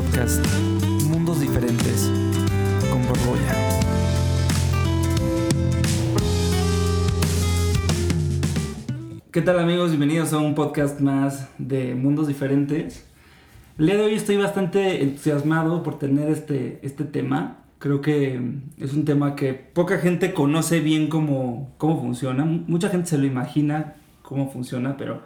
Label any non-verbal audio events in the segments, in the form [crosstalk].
podcast Mundos Diferentes con Borbolla. ¿Qué tal amigos? Bienvenidos a un podcast más de Mundos Diferentes. El día de hoy estoy bastante entusiasmado por tener este, este tema. Creo que es un tema que poca gente conoce bien cómo, cómo funciona. Mucha gente se lo imagina cómo funciona, pero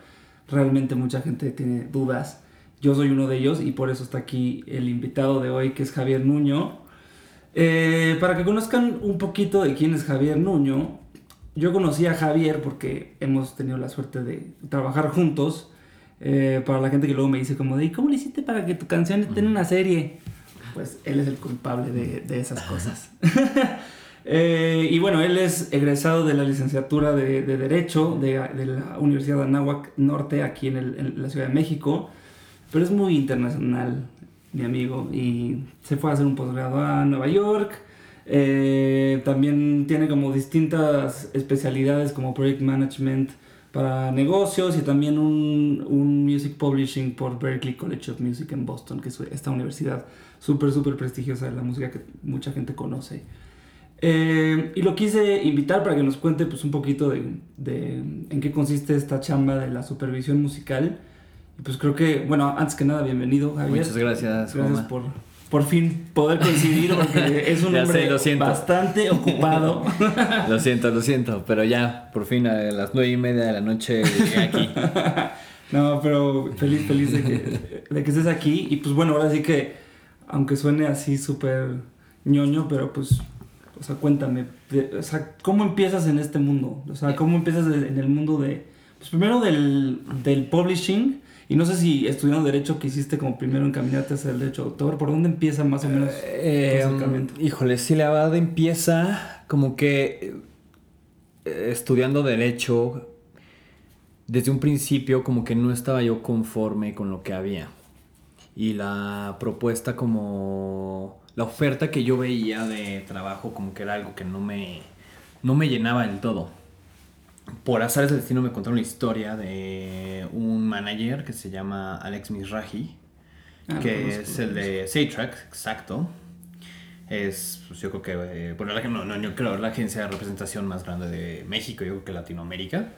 realmente mucha gente tiene dudas. Yo soy uno de ellos y por eso está aquí el invitado de hoy, que es Javier Nuño. Eh, para que conozcan un poquito de quién es Javier Nuño, yo conocí a Javier porque hemos tenido la suerte de trabajar juntos. Eh, para la gente que luego me dice como de, ¿cómo le hiciste para que tu canción esté en una serie? Pues él es el culpable de, de esas cosas. [laughs] Eh, y bueno, él es egresado de la licenciatura de, de Derecho de, de, la Universidad de Anáhuac Norte aquí en, el, en, la Ciudad de México, pero es muy internacional, mi amigo, y se fue a hacer un posgrado a Nueva York. Eh, también tiene como distintas especialidades como Project Management para negocios y también un, un Music Publishing por Berklee College of Music en Boston, que es esta universidad súper, súper prestigiosa de la música que mucha gente conoce. Eh, y lo quise invitar para que nos cuente pues, un poquito de, de, en qué consiste esta chamba de la supervisión musical. Y pues creo que, bueno, antes que nada, bienvenido, Javier. Muchas gracias. Gracias por, por fin poder coincidir, porque [laughs] es un hombre sé, bastante ocupado. [laughs] lo siento, lo siento, pero ya, por fin a las nueve y media de la noche llegué aquí. [laughs] no, pero feliz, feliz de que, de que estés aquí. Y pues bueno, ahora sí que, aunque suene así súper ñoño, pero pues o sea, cuéntame, o sea, ¿cómo empiezas en este mundo? O sea, ¿cómo empiezas en el mundo de, pues primero del, del, publishing, y no sé si estudiando Derecho quisiste como primero encaminarte hacia el Derecho de Autor, ¿por dónde empieza más o menos eh, tu Híjole, sí, la verdad empieza como que eh, estudiando Derecho, desde un principio como que no estaba yo conforme con lo que había. Y la propuesta como la oferta que yo veía de trabajo como que era algo que no me, no me llenaba del todo. Por azares del destino me contaron una historia de un manager que se llama Alex Misraji, ah, que es el de Saytrack, exacto. Es, pues yo creo que, eh, bueno, no, no, yo creo la agencia de representación más grande de México, yo creo que Latinoamérica.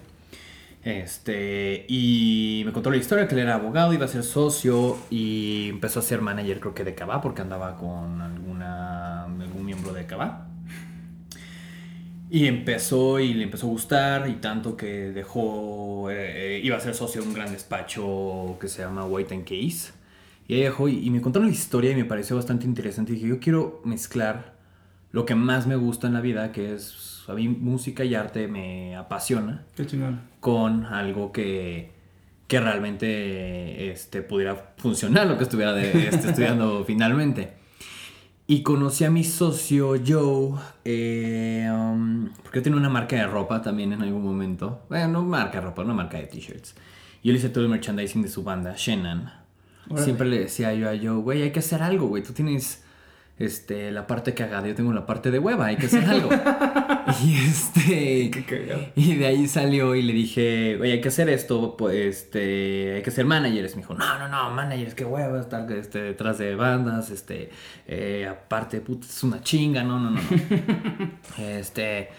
Este, y me contó la historia que él era abogado, iba a ser socio y empezó a ser manager, creo que de Cava, porque andaba con alguna, algún miembro de Cava. Y empezó y le empezó a gustar y tanto que dejó, eh, iba a ser socio de un gran despacho que se llama White and Case. Y ahí dejó y, y me contaron la historia y me pareció bastante interesante. Y dije, yo quiero mezclar lo que más me gusta en la vida, que es a mí música y arte me apasiona. Qué chingón. Con algo que, que realmente este, pudiera funcionar lo que estuviera de, este, estudiando [laughs] finalmente. Y conocí a mi socio Joe, eh, um, porque yo tenía una marca de ropa también en algún momento. Bueno, no marca de ropa, una marca de t-shirts. Yo le hice todo el merchandising de su banda, Shannon. Siempre le decía yo a Joe, güey, hay que hacer algo, güey. Tú tienes este, la parte cagada, yo tengo la parte de hueva, hay que hacer algo. [laughs] [laughs] y este, y de ahí salió y le dije, oye, hay que hacer esto, pues, este, hay que ser managers. Me dijo, no, no, no, managers, qué hueva, estar este, detrás de bandas, este, eh, aparte, puta, es una chinga, no, no, no, no. [laughs] este,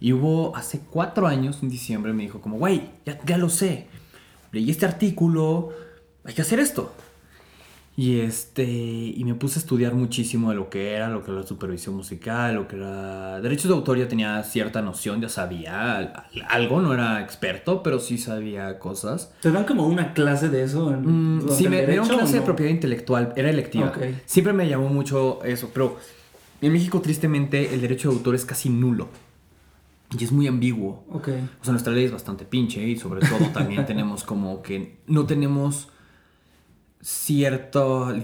y hubo hace cuatro años, en diciembre, me dijo como, güey, ya, ya lo sé, leí este artículo, hay que hacer esto. Y este y me puse a estudiar muchísimo de lo que era, lo que era la supervisión musical, lo que era derechos de autor, ya tenía cierta noción, ya sabía algo, no era experto, pero sí sabía cosas. ¿Te dan como una clase de eso? En, mm, sí, me dieron clase no? de propiedad intelectual, era electiva. Okay. Siempre me llamó mucho eso, pero en México tristemente el derecho de autor es casi nulo. Y es muy ambiguo. Okay. O sea, nuestra ley es bastante pinche y sobre todo también [laughs] tenemos como que no tenemos cierto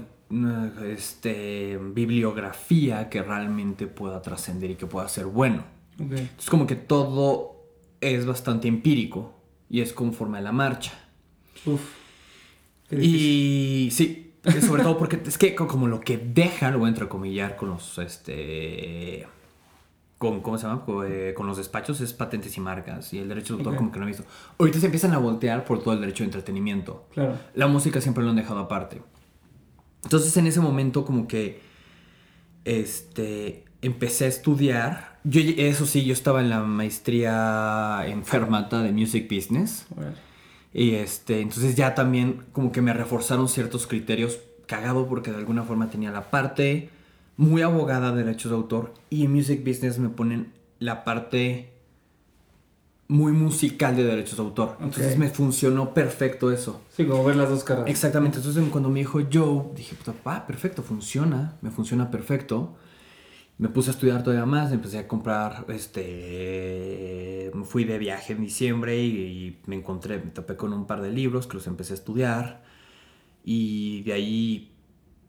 este, bibliografía que realmente pueda trascender y que pueda ser bueno. Okay. Entonces como que todo es bastante empírico y es conforme a la marcha. Uf. Y sí, sobre todo porque es que como lo que deja, lo voy a entrecomillar con los este con, ¿cómo se llama? Con, eh, con, los despachos es patentes y marcas y el derecho de autor okay. como que no he visto. Ahorita se empiezan a voltear por todo el derecho de entretenimiento. Claro. La música siempre lo han dejado aparte. Entonces en ese momento como que este, empecé a estudiar. Yo, eso sí, yo estaba en la maestría en Fermata de Music Business. Y este, entonces ya también como que me reforzaron ciertos criterios cagado porque de alguna forma tenía la parte muy abogada de derechos de autor y en Music Business me ponen la parte muy musical de derechos de autor. Entonces me funcionó perfecto eso. Sí, como ver las dos caras. Exactamente. Entonces cuando me dijo Joe, dije, ah, perfecto, funciona, me funciona perfecto. Me puse a estudiar todavía más, empecé a comprar, este, me fui de viaje en diciembre y, me encontré, me topé con un par de libros que los empecé a estudiar y de ahí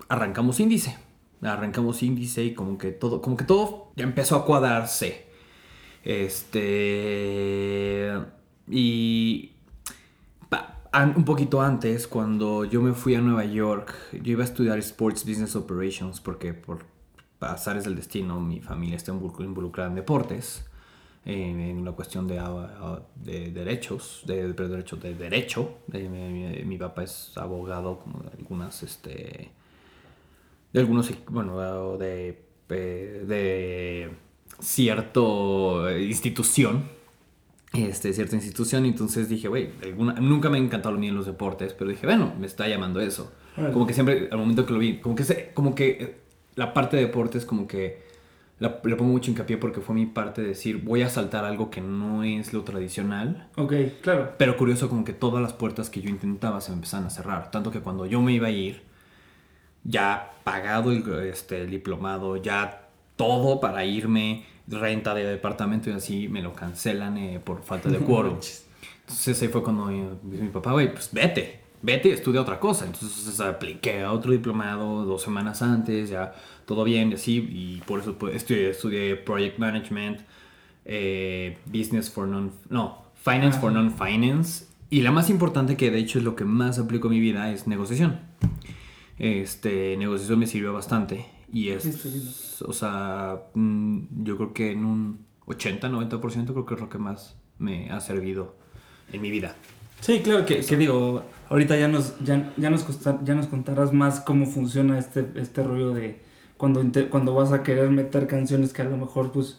arrancamos índice. Arrancamos índice y como que todo, como que todo empezó a cuadrarse. Este. Y. un poquito antes, cuando yo me fui a Nueva York, yo iba a estudiar Sports Business Operations porque por pasares del destino mi familia está involucrada en deportes, en una cuestión de, de derechos, de, de, derecho, de derecho. mi, papá es abogado como de algunas, este, de algunos, bueno, de, de cierto eh, institución, este, cierta institución, entonces dije, güey, nunca me han encantado ni en los deportes, pero dije, bueno, me está llamando eso. Como que siempre, al momento que lo vi, como que, como que eh, la parte de deportes, como que le pongo mucho hincapié porque fue mi parte de decir, voy a saltar algo que no es lo tradicional. Ok, claro. Pero curioso, como que todas las puertas que yo intentaba se me empezaban a cerrar. Tanto que cuando yo me iba a ir, ya pagado el, este, el diplomado, ya todo para irme, renta de departamento y así me lo cancelan eh, por falta de [laughs] quórum. Entonces ahí fue cuando mi papá, güey, pues vete, vete y estudia otra cosa. Entonces apliqué a otro diplomado dos semanas antes, ya todo bien y así, y por eso pues, estudié, estudié Project Management, eh, Business for Non... No, Finance for Non-Finance. Y la más importante, que de hecho es lo que más aplico en mi vida, es negociación. Este, negociación me sirvió bastante. Y es, o sea, mm, yo creo que en un 80, 90% creo que es lo que más me ha servido en mi vida. Sí, claro que, que digo, ahorita ya nos, ya, ya, nos ya nos contarás más cómo funciona este, este rollo de cuando, cuando vas a querer meter canciones que a lo mejor, pues,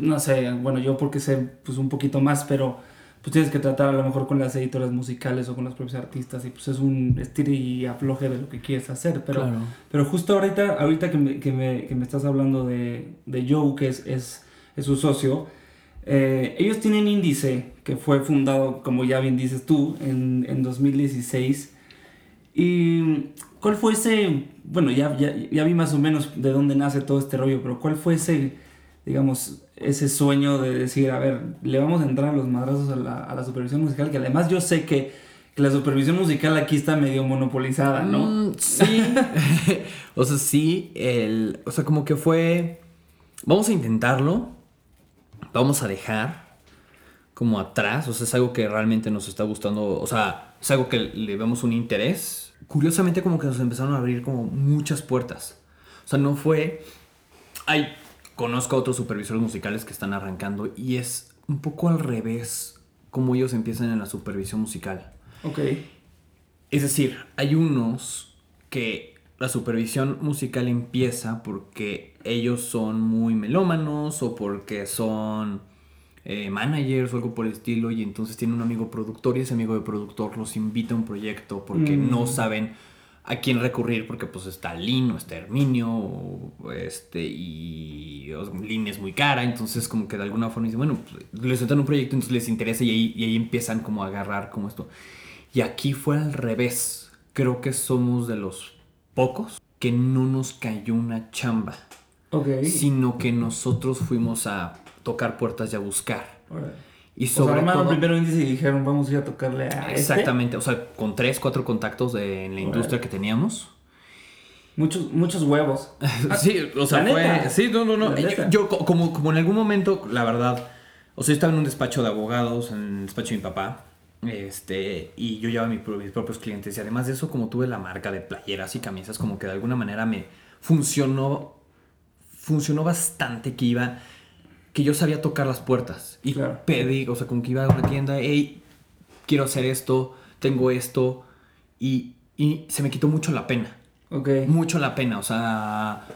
no sé, bueno, yo porque sé pues un poquito más, pero pues tienes que tratar a lo mejor con las editoras musicales o con los propios artistas y pues es un estilo y afloje de lo que quieres hacer. Pero, pero justo ahorita, ahorita que me, que me, que me estás hablando de, de, Joe, que es, es, es su socio, eh, ellos tienen índice que fue fundado, como ya bien dices tú, en, en 2016. ¿Y cuál fue ese, bueno, ya, ya, ya vi más o menos de dónde nace todo este rollo, pero cuál fue ese, digamos, ese sueño de decir, a ver, le vamos a entrar a los madrazos a la, a la supervisión musical, que además yo sé que, que, la supervisión musical aquí está medio monopolizada, ¿no? Mm, sí, [laughs] o sea, sí, el, o sea, como que fue, vamos a intentarlo, vamos a dejar como atrás, o sea, es algo que realmente nos está gustando, o sea, es algo que le vemos un interés. Curiosamente como que nos empezaron a abrir como muchas puertas. O sea, no fue, ay, conozco a otros supervisores musicales que están arrancando y es un poco al revés como ellos empiezan en la supervisión musical. Ok. Es decir, hay unos que la supervisión musical empieza porque ellos son muy melómanos o porque son eh, managers o algo por el estilo y entonces tienen un amigo productor y ese amigo de productor los invita a un proyecto porque no mm. saben a quién recurrir porque pues está Lin o está Herminio este, y Lin es muy cara, entonces como que de alguna forma dicen, bueno, pues, les sueltan un proyecto, entonces les interesa y ahí, y ahí empiezan como a agarrar como esto. Y aquí fue al revés, creo que somos de los pocos que no nos cayó una chamba, okay. sino que nosotros fuimos a tocar puertas y a buscar. Y sobre o primero índice y dijeron, vamos a ir a tocarle a este". Exactamente, o sea, con tres, cuatro contactos de, en la industria que teníamos. Muchos, muchos huevos. [laughs] sí, o sea, fue... Sí, no, no, no. Yo, como, como en algún momento, la verdad, o sea, yo estaba en un despacho de abogados, en el despacho de mi papá, este, y yo llevaba mis propios clientes. Y además de eso, como tuve la marca de playeras y camisas, como que de alguna manera me funcionó, funcionó bastante que iba que yo sabía tocar las puertas y pedí, o sea, como que iba a una tienda, hey, quiero hacer esto, tengo esto, y, y se me quitó mucho la pena. Ok. Mucho la pena, o sea,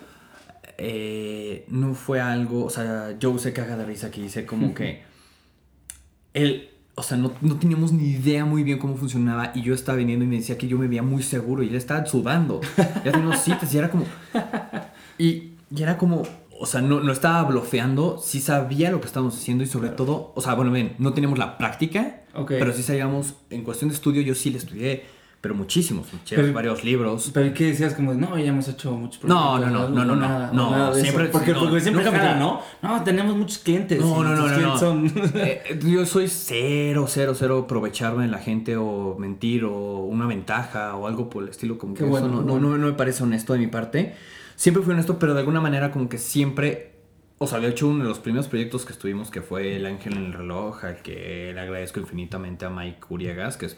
eh, no fue algo, o sea, Joe se caga de risa que dice como que [laughs] él, o sea, no, no, teníamos ni idea muy bien cómo funcionaba y yo estaba viniendo y me decía que yo me veía muy seguro y él estaba sudando. Ya teníamos citas y era como... Y, y era como, o sea, no, no estaba blofeando, sí sabía lo que estábamos haciendo y sobre todo, o sea, bueno, ven, no teníamos la práctica, pero sí sabíamos, en cuestión de estudio yo sí le estudié pero muchísimos, varios libros. Pero ¿qué decías? Como, no, ya hemos hecho muchos No, no, no, no, no, no, no, siempre, porque, porque siempre jala, ¿no? No, tenemos muchos clientes. No, no, no, no, no. [laughs] Eh, yo soy cero, cero, cero aprovecharme en la gente o mentir o una ventaja o algo por el estilo, como que eso no, no, no, no me parece honesto de mi parte. Siempre fui honesto, pero de alguna manera como que siempre o sea, de hecho, uno de los primeros proyectos que estuvimos, que fue El Ángel en el Reloj, al que le agradezco infinitamente a Mike Uriegas, que es,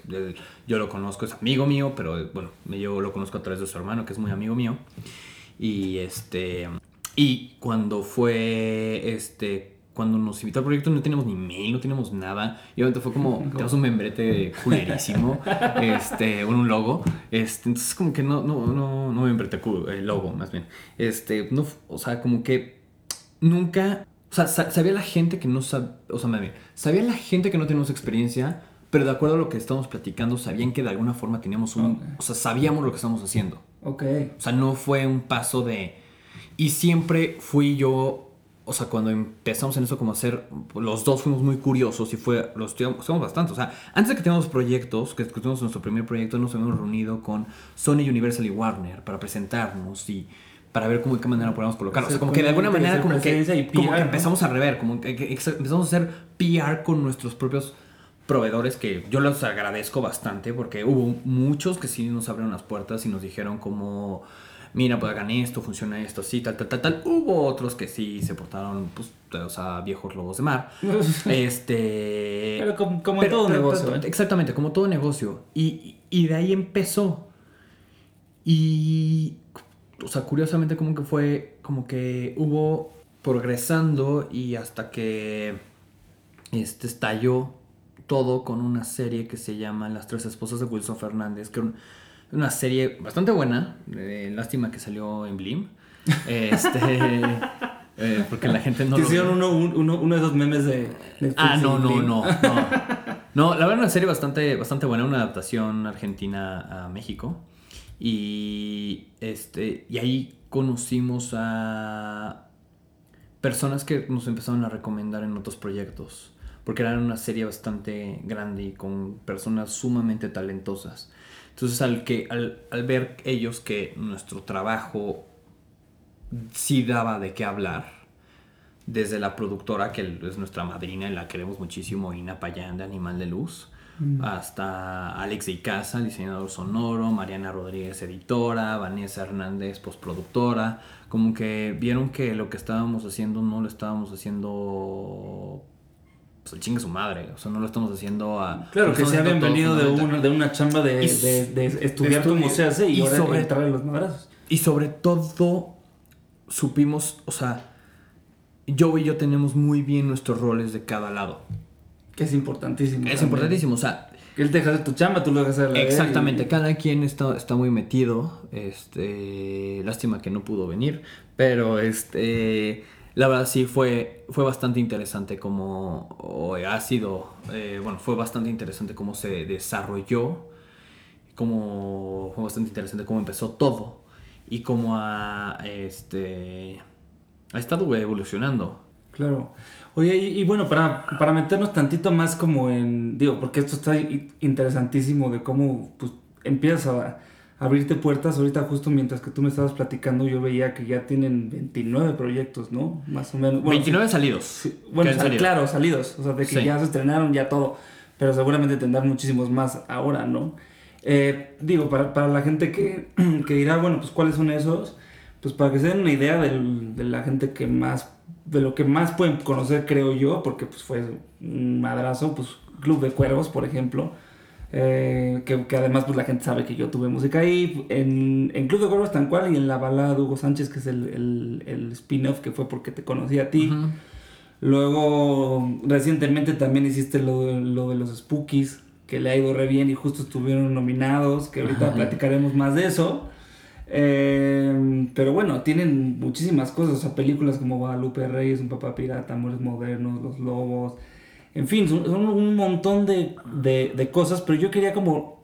yo lo conozco, es amigo mío, pero bueno, yo lo conozco a través de su hermano, que es muy amigo mío. Y este. Y cuando fue este. Cuando nos invitó al proyecto no teníamos ni mail, no teníamos nada. Y obviamente fue como, [laughs] tenemos un membrete culerísimo, este, un logo. Este, entonces como que no, no, no, no membrete, el logo más bien. Este, no, o sea, como que nunca, o sea, sabía la gente que no sabía, o sea, sabía la gente que no teníamos experiencia, pero de acuerdo a lo que estábamos platicando, sabían que de alguna forma teníamos un, o sea, sabíamos lo que estábamos haciendo. Ok. O sea, no fue un paso de, y siempre fui yo, o sea, cuando empezamos en eso como hacer, los dos fuimos muy curiosos y fue, los estudiamos, bastante. O sea, antes de que tengamos proyectos, que tuvimos nuestro primer proyecto, nos habíamos reunido con Sony Universal y Warner para presentarnos y para ver cómo de qué manera podemos colocarlo. O sea, como que de alguna manera como que, empezamos a rever, como que, empezamos a hacer PR con nuestros propios proveedores que yo los agradezco bastante porque hubo muchos que sí nos abrieron las puertas y nos dijeron como mira, pues hagan esto, funciona esto, sí, tal, tal, tal, tal. Hubo otros que sí se portaron, pues, o sea, viejos lobos de mar. [laughs] este... Pero como, todo negocio. ¿eh? Exactamente, como todo negocio. Y, y de ahí empezó. Y o sea, curiosamente como que fue, como que hubo progresando y hasta que este estalló todo con una serie que se llama Las tres esposas de Wilson Fernández, que es una serie bastante buena, lástima que salió en Blim. Este, [laughs] eh, porque la gente no... Hicieron uno, uno, uno, de esos memes de... ah, no, no, no, no. [laughs] No, la verdad una serie bastante, bastante buena, una adaptación argentina a México. Y, este, y ahí conocimos a personas que nos empezaron a recomendar en otros proyectos, porque eran una serie bastante grande y con personas sumamente talentosas. Entonces al, que, al, al ver ellos que nuestro trabajo sí daba de qué hablar, desde la productora, que es nuestra madrina y la queremos muchísimo, Ina Payán de Animal de Luz, Mm. hasta Alex de Icaza, diseñador sonoro, Mariana Rodríguez, editora, Vanessa Hernández, postproductora, como que vieron que lo que estábamos haciendo no lo estábamos haciendo pues el chingue su madre, o sea, no lo estamos haciendo a... Claro, que se habían venido de una, de una chamba de, de, estudiar cómo se hace y, ahora sobre, entrar los madrazos. Y sobre todo supimos, o sea, yo y yo tenemos muy bien nuestros roles de cada lado. Que es importantísimo. Es importantísimo, o sea. Que él te deja hacer tu chamba, tú lo dejas hacer la Exactamente, cada quien está, está muy metido. Este. Lástima que no pudo venir. Pero este. La verdad sí fue, fue bastante interesante como. ha sido. Eh, bueno, fue bastante interesante cómo se desarrolló. Cómo. Fue bastante interesante cómo empezó todo. Y cómo ha. Este. Ha estado evolucionando. Claro. Oye, y, bueno, para, para, meternos tantito más como en, digo, porque esto está interesantísimo de cómo pues, empiezas a, abrirte puertas. Ahorita justo mientras que tú me estabas platicando, yo veía que ya tienen 29 proyectos, ¿no? Más o menos. 29 salidos. bueno, claro, salidos. O sea, de que ya se estrenaron, ya todo. Pero seguramente tendrán muchísimos más ahora, ¿no? Eh, digo, para, para, la gente que, [clears throat] que dirá, bueno, pues cuáles son esos, pues para que se den una idea de la gente que más de lo que más pueden conocer, creo yo, porque pues fue un madrazo, pues Club de Cuervos, por ejemplo, eh, que, además pues la gente sabe que yo tuve música ahí, en, en Club de Cuervos tan cual, y en la balada de Hugo Sánchez, que es el, el, spin-off que fue porque te conocí a ti. Luego, recientemente también hiciste lo, lo, de los Spookies, que le ha ido re bien y justo estuvieron nominados, que ahorita platicaremos más de eso. Eh, pero bueno, tienen muchísimas cosas, o sea, películas como Guadalupe Reyes, Un Papá Pirata, Amores Modernos, Los Lobos, en fin, son, un montón de, de, cosas, pero yo quería como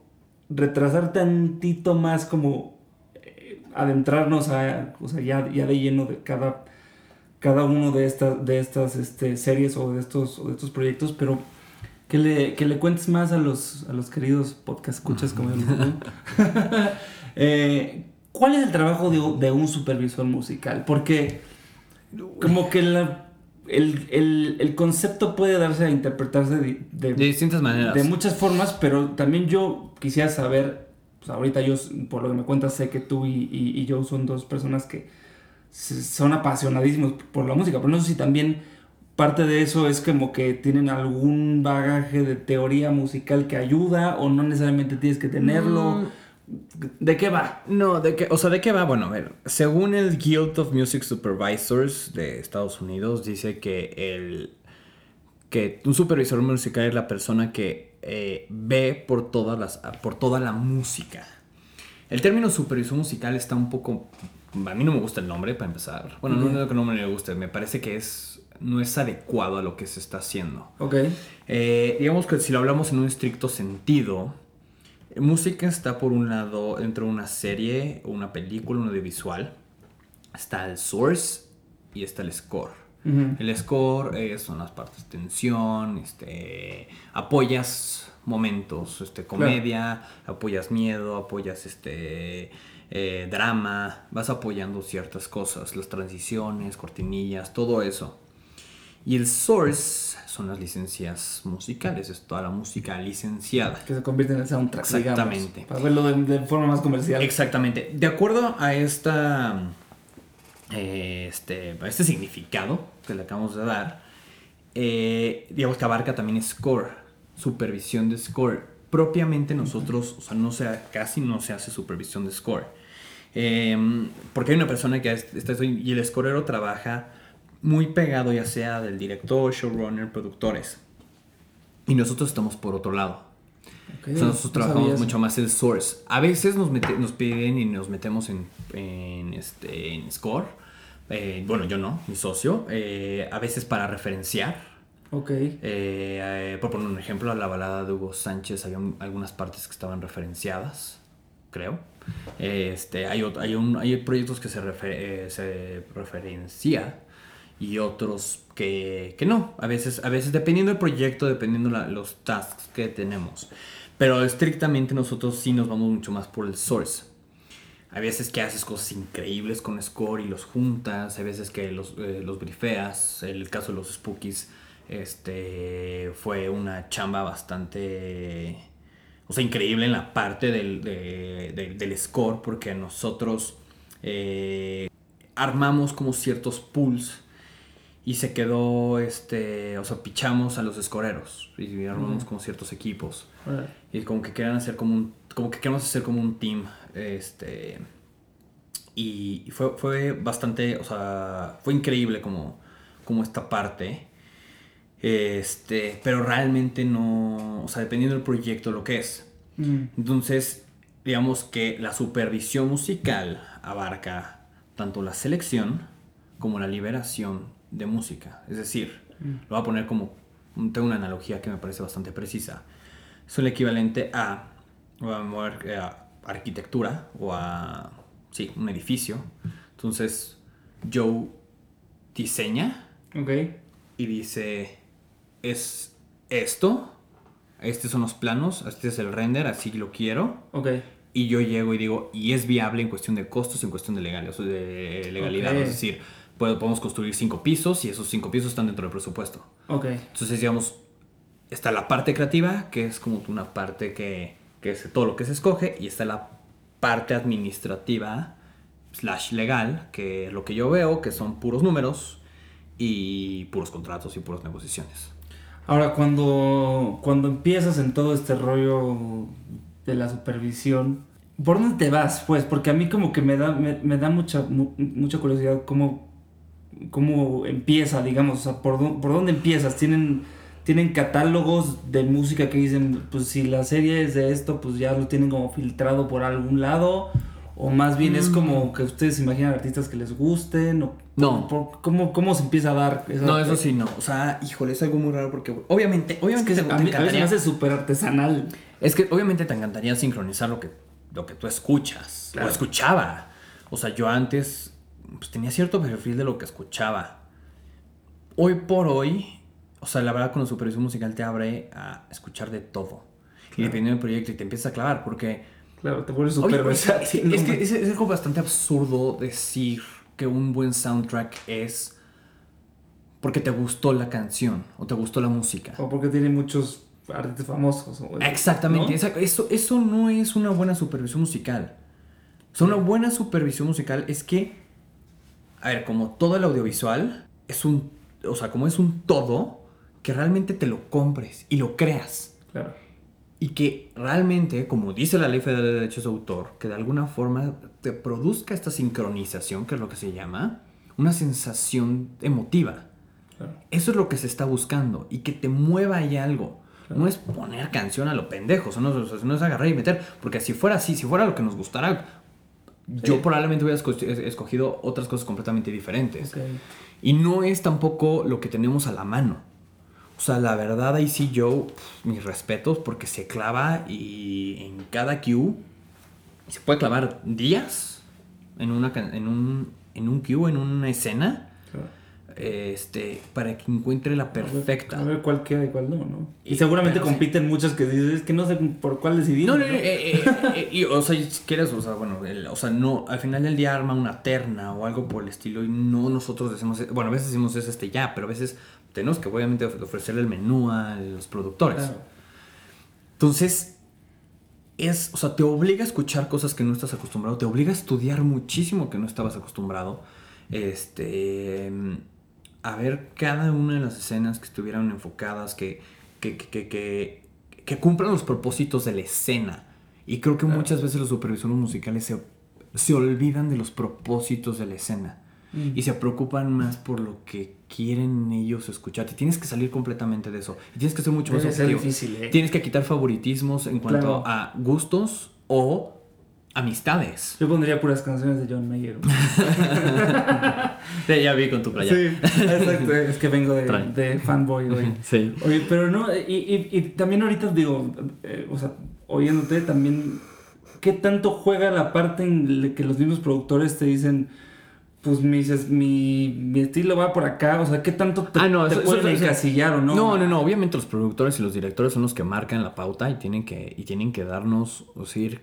retrasar tantito más, como eh, adentrarnos a, o sea, ya, ya de lleno de cada, cada uno de, estas de estas este, series o de, estos, de estos proyectos, pero que le, que le cuentes más a los, a los queridos podcast como yo. [laughs] eh, ¿Cuál es el trabajo de, un supervisor musical? Porque como que el, concepto puede darse a interpretarse de, distintas maneras. De muchas formas, pero también yo quisiera saber, pues ahorita yo, por lo que me cuentas, sé que tú y, y, yo son dos personas que son apasionadísimos por la música, pero no sé si también parte de eso es como que tienen algún bagaje de teoría musical que ayuda o no necesariamente tienes que tenerlo. Mm. ¿De qué va? No, de qué, o sea, ¿de qué va? Bueno, a ver, según el Guild of Music Supervisors de Estados Unidos, dice que el que un supervisor musical es la persona que eh, ve por todas las por toda la música. El término supervisor musical está un poco a mí no me gusta el nombre para empezar. Bueno, no es que no me guste, me parece que es no es adecuado a lo que se está haciendo. Ok. Eh, digamos que si lo hablamos en un estricto sentido, Música está por un lado dentro de una serie, una película, un audiovisual. Está el source y está el score. El score eh, son las partes de tensión, este, apoyas momentos, este, comedia, apoyas miedo, apoyas este, eh, drama, vas apoyando ciertas cosas, las transiciones, cortinillas, todo eso. Y el source son las licencias musicales, es toda la música licenciada. Que se convierte en el soundtrack. Exactamente. para verlo de, forma más comercial. Exactamente. De acuerdo a esta. Eh, este, este significado que le acabamos de dar, eh, digamos que abarca también score, supervisión de score. Propiamente nosotros, o sea, no se, casi no se hace supervisión de score. Eh, porque hay una persona que está y el scorero trabaja muy pegado ya sea del director, showrunner, productores. Y nosotros estamos por otro lado. nosotros trabajamos mucho más el source. A veces nos, nos piden y nos metemos en, en, este, en score. Eh, bueno, yo no, mi socio. Eh, a veces para referenciar. Ok. Eh, por poner un ejemplo, la balada de Hugo Sánchez había algunas partes que estaban referenciadas, creo. Este, hay, hay, un, hay proyectos que se, se referencia y otros que, que, no. A veces, a veces dependiendo del proyecto, dependiendo la, los tasks que tenemos. Pero estrictamente nosotros sí nos vamos mucho más por el source. Hay veces que haces cosas increíbles con Score y los juntas. Hay veces que los, eh, los brifeas. El caso de los Spookies este, fue una chamba bastante... O sea, increíble en la parte del, del score porque nosotros eh, armamos como ciertos pools y se quedó, este, o sea, pichamos a los escoreros y armamos con ciertos equipos. Y como que querían hacer como un, como que queremos hacer como un team, este, y fue, fue bastante, o sea, fue increíble como, como esta parte. Este, pero realmente no, o sea, dependiendo del proyecto, lo que es. Entonces, digamos que la supervisión musical abarca tanto la selección como la liberación de música. Es decir, mm. lo voy a poner como, tengo una analogía que me parece bastante precisa. Es el equivalente a, eh, a, arquitectura o a, sí, un edificio. Entonces, Joe diseña okay. y dice, es esto, estos son los planos, este es el render, así lo quiero. Okay. Y yo llego y digo, y es viable en cuestión de costos, en cuestión de, legal, de legalidad. Es decir, podemos construir cinco pisos y esos cinco pisos están dentro del presupuesto. Ok. Entonces, digamos, está la parte creativa, que es como una parte que, que es todo lo que se escoge, y está la parte administrativa slash legal, que es lo que yo veo, que son puros números y puros contratos y puras negociaciones. Ahora, cuando, cuando empiezas en todo este rollo de la supervisión, ¿por dónde te vas? Pues, porque a mí como que me da, me, da mucha, mucha curiosidad cómo, cómo empieza, digamos, o sea, por, por dónde empiezas. Tienen, tienen catálogos de música que dicen, pues si la serie es de esto, pues ya lo tienen como filtrado por algún lado. ¿O más bien es como mm. que ustedes imaginan artistas que les gusten? O no. ¿cómo, ¿Cómo se empieza a dar? no, eso sí, no. O sea, híjole, es algo muy raro porque obviamente, obviamente es que a mí, me hace súper artesanal. Es que obviamente te encantaría sincronizar lo que, lo que tú escuchas. O escuchaba. O sea, yo antes pues, tenía cierto perfil de lo que escuchaba. Hoy por hoy, o sea, la verdad con la supervisión musical te abre a escuchar de todo. Y dependiendo del proyecto y te empiezas a clavar porque Claro, te vuelves súper versátil. Es, que es, algo bastante absurdo decir que un buen soundtrack es porque te gustó la canción o te gustó la música. O porque tiene muchos artistas famosos. Exactamente, Eso, eso no es una buena supervisión musical. O sea, una buena supervisión musical es que, a ver, como todo el audiovisual, es un, o sea, como es un todo, que realmente te lo compres y lo creas. Claro y que realmente, como dice la ley federal de derechos de autor, que de alguna forma te produzca esta sincronización, que es lo que se llama, una sensación emotiva. Eso es lo que se está buscando y que te mueva ahí algo. No es poner canción a lo pendejo, no, no, es agarrar y meter, porque si fuera así, si fuera lo que nos gustara, yo probablemente hubiera escogido otras cosas completamente diferentes. Y no es tampoco lo que tenemos a la mano. O sea, la verdad ahí sí yo, mis respetos, porque se clava y en cada queue se puede clavar días en, una, en, un, en un queue, en una escena. Este, para que encuentre la perfecta. A ver, cuál queda y cuál no, ¿no? Y, seguramente compiten muchas que dices, que no sé por cuál decidir. No, no, eh, eh, eh, y, o sea, si quieres, o sea, bueno, o sea, no, al final del día arma una terna o algo por el estilo y no nosotros decimos, bueno, a veces decimos es este ya, pero a veces tenemos que obviamente ofrecerle el menú a los productores. Entonces, es, o sea, te obliga a escuchar cosas que no estás acostumbrado, te obliga a estudiar muchísimo que no estabas acostumbrado. Este, a ver cada una de las escenas que estuvieran enfocadas, que, que, que, que, que cumplan los propósitos de la escena. Y creo que muchas veces los supervisores musicales se, se olvidan de los propósitos de la escena. Mm. y se preocupan más por lo que quieren ellos escuchar. Y tienes que salir completamente de eso. Y tienes que ser mucho más objetivo. ¿eh? Tienes que quitar favoritismos en cuanto a gustos o amistades. Yo pondría puras canciones de John Mayer. [laughs] ya vi con tu playa. Sí, exacto. Es que vengo de, fanboy hoy. [laughs] Sí. Oye, pero no, y, y, también ahorita digo, eh, o sea, oyéndote también, ¿qué tanto juega la parte en que los mismos productores te dicen pues mi, mi, estilo va por acá, o sea, ¿qué tanto te, ah, no, pueden encasillar o no? No, no, no, obviamente los productores y los directores son los que marcan la pauta y tienen que, y tienen que darnos, o decir,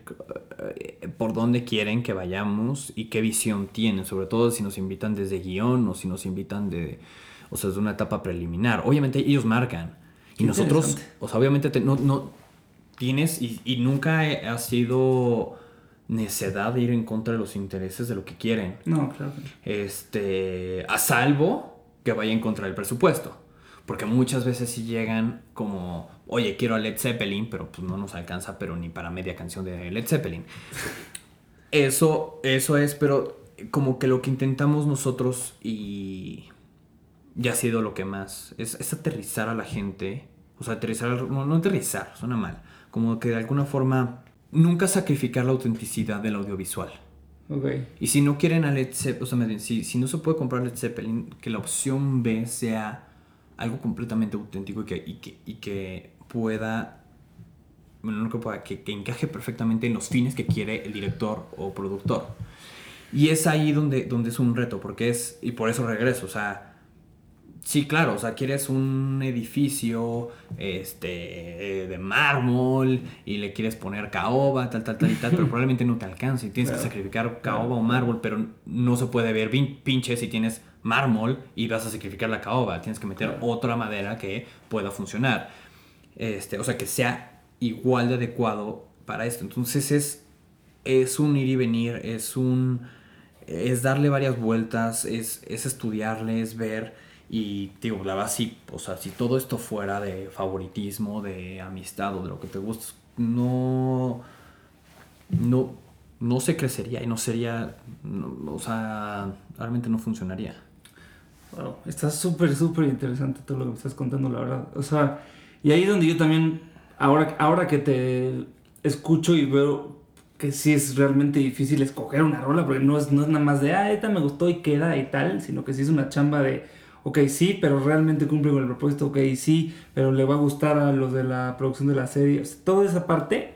eh, por dónde quieren que vayamos y qué visión tienen, sobre todo si nos invitan desde guion o si nos invitan de, o sea, desde una etapa preliminar. Obviamente ellos marcan y nosotros, o sea, obviamente no, no tienes y, y nunca ha sido necedad de ir en contra de los intereses de lo que quieren. No, claro. Este, a salvo que vaya en contra del presupuesto. Porque muchas veces sí llegan como, oye, quiero a Led Zeppelin, pero pues no nos alcanza, pero ni para media canción de Led Zeppelin. Eso, eso es, pero como que lo que intentamos nosotros y ya ha sido lo que más, es, es aterrizar a la gente. O sea, aterrizar, no, no aterrizar, suena mal. Como que de alguna forma nunca sacrificar la autenticidad del audiovisual. Okay. Y si no quieren a Led Zeppelin, o sea, si, si no se puede comprar Led Zeppelin, que la opción B sea algo completamente auténtico y que, y que, y que pueda, bueno, no que pueda, que, que, encaje perfectamente en los fines que quiere el director o productor. Y es ahí donde, donde es un reto, porque es, y por eso regreso, o sea, Sí, claro, o sea, quieres un edificio este, de mármol y le quieres poner caoba, tal, tal, tal y tal, pero [laughs] probablemente no te alcance y tienes que sacrificar caoba o mármol, pero no se puede ver pinche si tienes mármol y vas a sacrificar la caoba, tienes que meter otra madera que pueda funcionar. Este, o sea, que sea igual de adecuado para esto. Entonces es, es un ir y venir, es un... es darle varias vueltas, es, es estudiarle, es ver y digo, la verdad, sí, o sea, si todo esto fuera de favoritismo, de amistad o de lo que te gusta, no, no, no se crecería y no sería, o sea, realmente no funcionaría. Wow, está súper, súper interesante todo lo que me estás contando, la verdad. O sea, y ahí es donde yo también, ahora, ahora que te escucho y veo que sí es realmente difícil escoger una rola, porque no es, no es nada más de, ah, esta me gustó y queda y tal, sino que sí es una chamba de, ok, sí, pero realmente cumple con el propósito, ok, sí, pero le va a gustar a los de la producción de la serie. toda esa parte,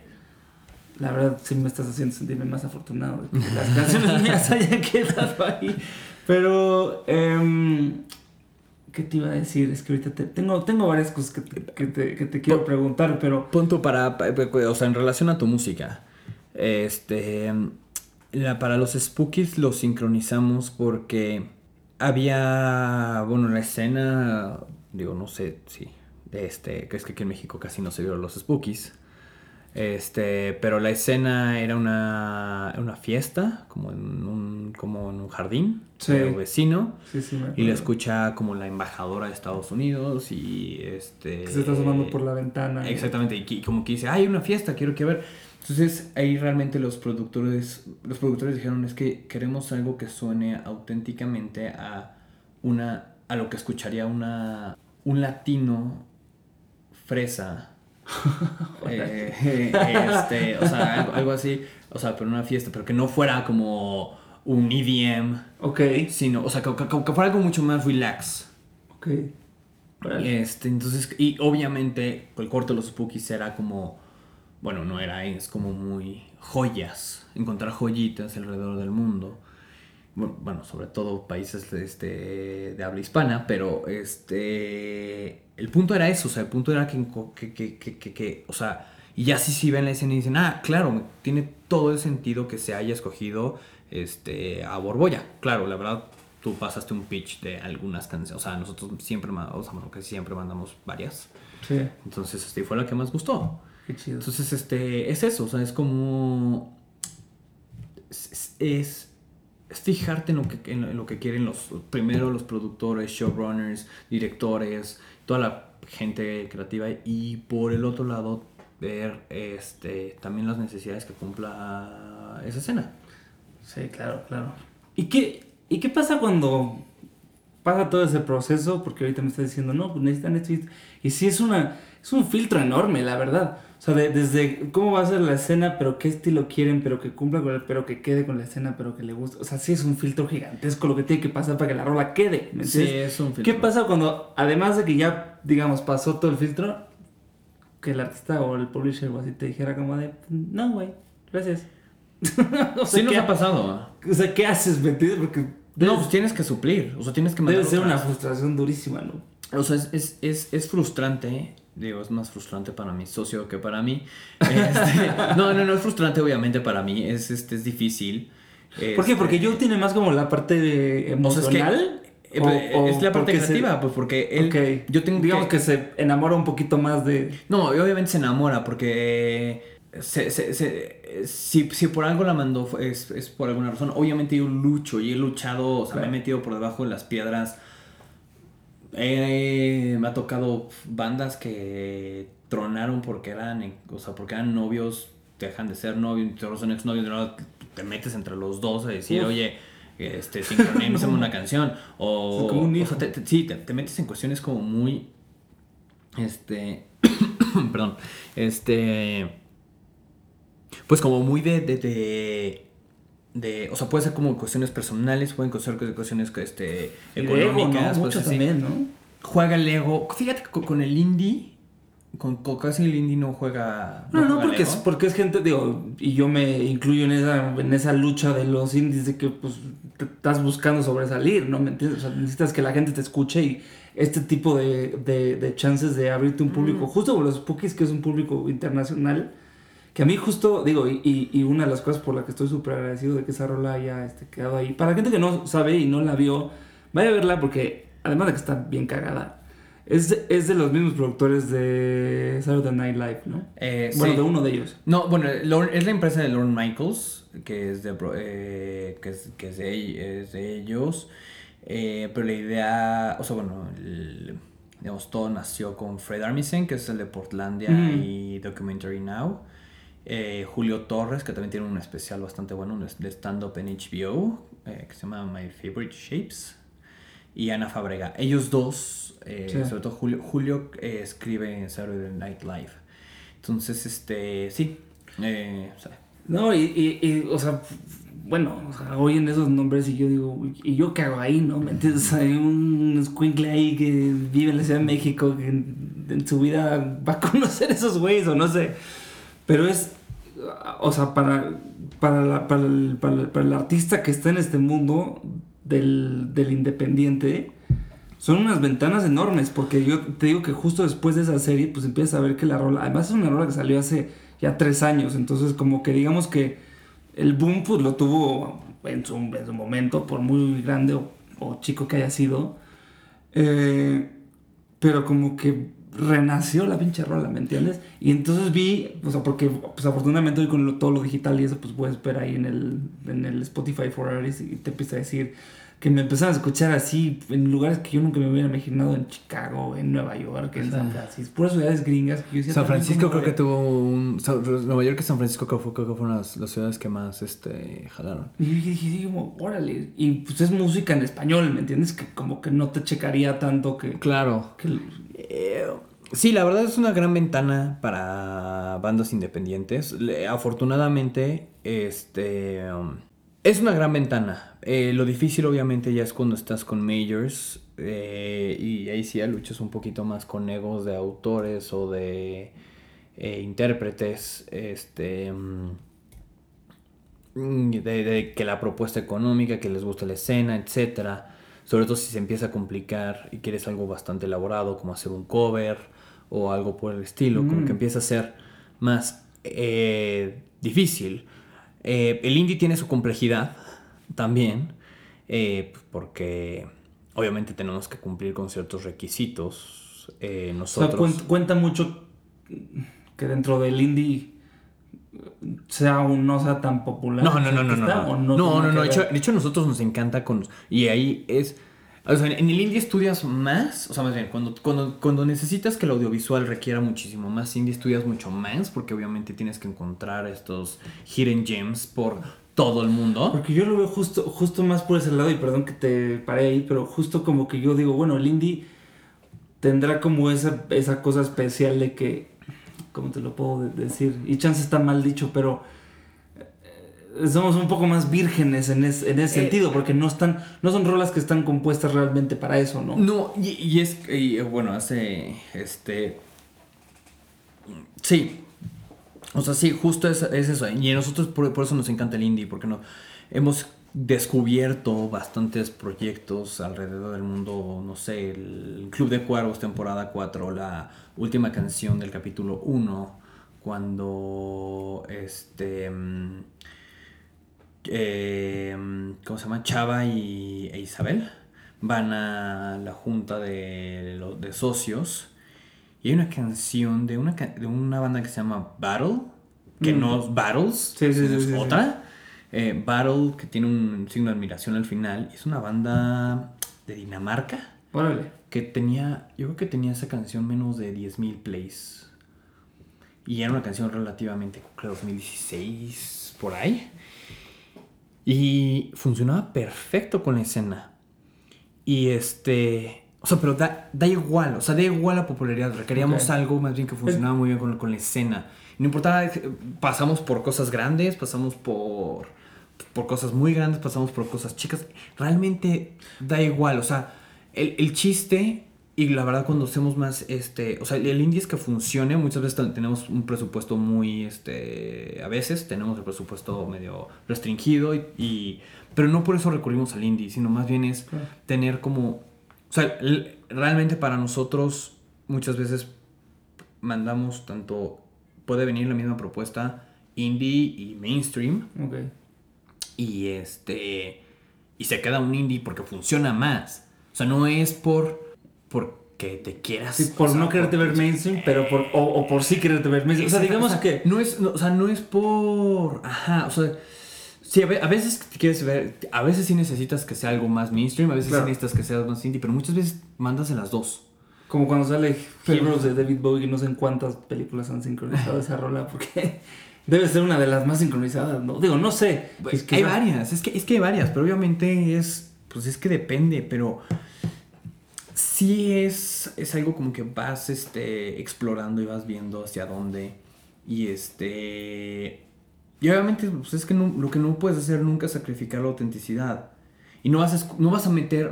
la verdad, sí me estás haciendo sentirme más afortunado de que [laughs] las canciones mías hayan quedado ahí. Pero, eh, ¿qué te iba a decir? Es que ahorita tengo, tengo varias cosas que te, que te, que te quiero preguntar, pero... Punto para, o sea, en relación a tu música. Este, la, para los Spookies los sincronizamos porque había, bueno, la escena, digo, no sé si, este, que es que aquí en México casi no se vieron los Spookies. Este, pero la escena era una, una fiesta, como en un, como en un jardín sí. vecino. Sí, sí, y la escucha como la embajadora de Estados Unidos y este... Que se está asomando por la ventana. Exactamente, y, como que dice, hay una fiesta, quiero que ver. Entonces ahí realmente los productores, los productores dijeron es que queremos algo que suene auténticamente a una, a lo que escucharía una, un latino fresa. [laughs] Eh, este, o sea, algo, así, o sea, pero una fiesta, pero que no fuera como un EDM. Ok. Sino, o sea, que, fuera algo mucho más relax. Ok. Este, entonces, y obviamente el corte de los Spookies era como bueno, no era, es como muy joyas, encontrar joyitas alrededor del mundo. Bueno, sobre todo países este, de habla hispana, pero este, el punto era eso, o sea, el punto era que, que, que, que o sea, y ya sí si ven la escena y dicen, ah, claro, tiene todo el sentido que se haya escogido este, a Borbolla. Claro, la verdad, tú pasaste un pitch de algunas canciones, o sea, nosotros siempre, o sea, bueno, que siempre mandamos varias. Sí. Entonces, este fue la que más gustó. Qué chido. Entonces, este, es eso, o sea, es como... Es, es, fijarte en lo, que, en lo que quieren los, primero los productores, showrunners, directores, toda la gente creativa y por el otro lado ver este, también las necesidades que cumpla esa escena. Sí, claro, claro. ¿Y qué, ¿Y qué pasa cuando pasa todo ese proceso? Porque ahorita me está diciendo, no, pues necesitan esto y sí es, una, es un filtro enorme, la verdad. O sea, desde cómo va a ser la escena, pero qué estilo quieren, pero que cumpla con el, pero que quede con la escena, pero que le guste. O sea, sí es un filtro gigantesco lo que tiene que pasar para que la rola quede. ¿me sí, es un filtro. ¿Qué pasa cuando, además de que ya, digamos, pasó todo el filtro, que el artista o el publisher o así te dijera como de, no, güey, gracias. [laughs] o sea, sí nos ha pasado. O sea, ¿qué haces, me Porque... no, pues tienes que suplir. O sea, tienes que Debe ser una frustración durísima, ¿no? O sea, es, es, es, es frustrante Digo, es más frustrante para mi socio que para mí. Este, [laughs] no, no, no es frustrante obviamente para mí, es, este, es difícil. ¿Por qué? Porque yo tiene más como la parte emocional. es, que, es la parte creativa, pues porque él... Yo tengo Digamos que... se enamora un poquito más de... No, obviamente se enamora porque... Se, se, se, si, si, por algo la mandó es, es, por alguna razón. Obviamente yo lucho y he luchado, o sea, me he metido por debajo de las piedras eh, me ha tocado bandas que tronaron porque eran, o sea, porque eran novios, dejan de ser novios, son exnovios, te metes entre los dos a decir, oye, este, sincronízame una [laughs] canción. O, o sea, te, sí, te, metes en cuestiones como muy, este, [coughs] perdón, este, pues como muy de, de de, o sea, puede ser como cuestiones personales, pueden ser cuestiones este, económicas. ¿no? Pues, también, ¿no? Juega el ego. Fíjate que con el indie, con, casi el indie no juega. No, no, porque, es, porque es gente, digo, y yo me incluyo en esa, en esa lucha de los indies de que pues te estás buscando sobresalir, ¿no? ¿Me entiendes? O sea, necesitas que la gente te escuche y este tipo de, de, de chances de abrirte un público, justo con los Spookies, que es un público internacional que a mí justo, digo, y, y una de las cosas por las que estoy súper agradecido de que esa rola haya este, quedado ahí. Para la gente que no sabe y no la vio, vaya a verla porque, además de que está bien cagada, es de, es de los mismos productores de Saturday Night Live, ¿no? Eh, bueno, de uno de ellos. No, bueno, es la empresa de Lorne Michaels, que es de, eh, que es, que es de, ellos. Eh, pero la idea, o sea, bueno, digamos, todo nació con Fred Armisen, que es el de Portlandia y Documentary Now. Eh, Julio Torres, que también tiene un especial bastante bueno de stand-up en HBO, eh, que se llama My Favorite Shapes. Y Ana Fabrega. Ellos dos, eh, sobre todo Julio, Julio escribe en Saturday Night Live. Entonces, este, sí. No, y, y, o sea, bueno, o sea, oyen esos nombres y yo digo, ¿y yo qué hago ahí, no? ¿Me entiendes? Hay un squinkle ahí que vive en la Ciudad de México que en, su vida va a conocer esos güeyes o no sé. Pero es, o sea, para, para, para, el, para, el, artista que está en este mundo del, del independiente, son unas ventanas enormes, porque yo te digo que justo después de esa serie, pues empiezas a ver que la rola, además es una rola que salió hace ya tres años, entonces como que digamos que el boom pues lo tuvo en su, en su momento, por muy grande o, chico que haya sido. Eh, pero como que renació la pinche rola, ¿me entiendes? Y entonces vi, o sea, porque pues afortunadamente hoy con todo lo digital y eso, pues puedes ver ahí en el, en el Spotify for Artists y te empieza a decir que me empezaron a escuchar así en lugares que yo nunca me hubiera imaginado, en Chicago, en Nueva York, en San Francisco, puras ciudades gringas. San Francisco creo que tuvo un... Nueva York y San Francisco creo, que fueron las, las, ciudades que más este, jalaron. Y yo dije, como, órale, y pues es música en español, ¿me entiendes? Que como que no te checaría tanto que... Claro. Que, Sí, la verdad es una gran ventana para bandas independientes. afortunadamente, este um, es una gran ventana. Eh, lo difícil obviamente ya es cuando estás con majors eh, y ahí sí ya luchas un poquito más con egos de autores o de eh, intérpretes. Este, mm, de, que la propuesta económica, que les gusta la escena, etc. Sobre todo si se empieza a complicar y quieres algo bastante elaborado como hacer un cover o algo por el estilo, como que mm. empieza a ser más difícil. Eh, el indie tiene su complejidad también, eh, porque obviamente tenemos que cumplir con ciertos requisitos eh, nosotros. cuenta, mucho que dentro del indie sea o no sea tan popular. No, no, no, no, no. No, no, no, no. De hecho, de hecho, a nosotros nos encanta con... Y ahí es o sea, en el indie estudias más, o sea, más bien, cuando, cuando, cuando necesitas que el audiovisual requiera muchísimo más indie, estudias mucho más, porque obviamente tienes que encontrar estos hidden gems por todo el mundo. Porque yo lo veo justo, justo más por ese lado, y perdón que te paré ahí, pero justo como que yo digo, bueno, el indie tendrá como esa, esa cosa especial de que, ¿cómo te lo puedo decir? Y chance está mal dicho, pero somos un poco más vírgenes en, ese eh, sentido, porque no están, no son rolas que están compuestas realmente para eso, ¿no? No, y, es, y, bueno, hace, este, sí, o sea, sí, justo es, eso, y a nosotros por, eso nos encanta el indie, porque no, hemos descubierto bastantes proyectos alrededor del mundo, no sé, el Club de Cuervos temporada 4, la última canción del capítulo 1, cuando, este eh, ¿cómo se llama? Chava y, e Isabel van a la junta de, de socios y hay una canción de una, de una banda que se llama Battle, que mm. no es Battles, es otra. Eh, Battle, que tiene un signo de admiración al final, es una banda de Dinamarca. Que tenía, yo creo que tenía esa canción menos de 10.000 plays. Y era una canción relativamente, creo, 2016, por ahí. Y funcionaba perfecto con la escena. Y este. O sea, pero da, da igual, o sea, da igual la popularidad. Requeríamos algo más bien que funcionaba muy bien con, con la escena. no importaba, pasamos por cosas grandes, pasamos por, por cosas muy grandes, pasamos por cosas chicas. Realmente da igual, o sea, el, el chiste y la verdad cuando hacemos más, este, o sea, el indie es que funcione, muchas veces tenemos un presupuesto muy, este, a veces tenemos el presupuesto medio restringido y, pero no por eso recurrimos al indie, sino más bien es tener como, o sea, realmente para nosotros muchas veces mandamos tanto, puede venir la misma propuesta indie y mainstream. Okay. Y este, y se queda un indie porque funciona más. O sea, no es por porque te quieras. Sí, por no quererte ver mainstream, pero por. O, por sí quererte ver mainstream. O sea, digamos que. No es, o sea, no es por. Ajá, o sea. Sí, a veces quieres ver, a veces sí necesitas que sea algo más mainstream, a veces sí necesitas que sea más indie, pero muchas veces mandas en las dos. Como cuando sale Heroes de David Bowie, no sé en cuántas películas han sincronizado [laughs] esa rola, porque debe ser una de las más sincronizadas, ¿no? Digo, no sé. Es que hay varias, es que, es que hay varias, pero obviamente es, pues es que depende, pero sí es, es algo como que vas este, explorando y vas viendo hacia dónde. Y este. Y obviamente, pues es que lo que no puedes hacer nunca es sacrificar la autenticidad. Y no vas a, no vas a meter,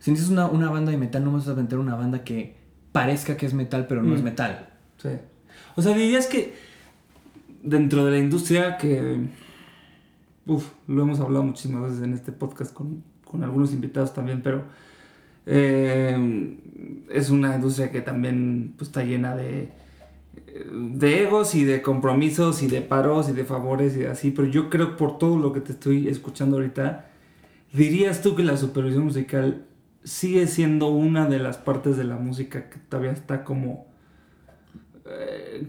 si dices una, una banda de metal, no vas a meter una banda que parezca que es metal, pero no es mm. metal. Sí. O sea, dirías que dentro de la industria que, uf, lo hemos hablado muchísimas veces en este podcast con, con algunos invitados también, pero eh, es una industria que también pues, está llena de, de egos y de compromisos y de paros y de favores y así, pero yo creo por todo lo que te estoy escuchando ahorita, ¿Dirías tú que la supervisión musical sigue siendo una de las partes de la música que todavía está como eh,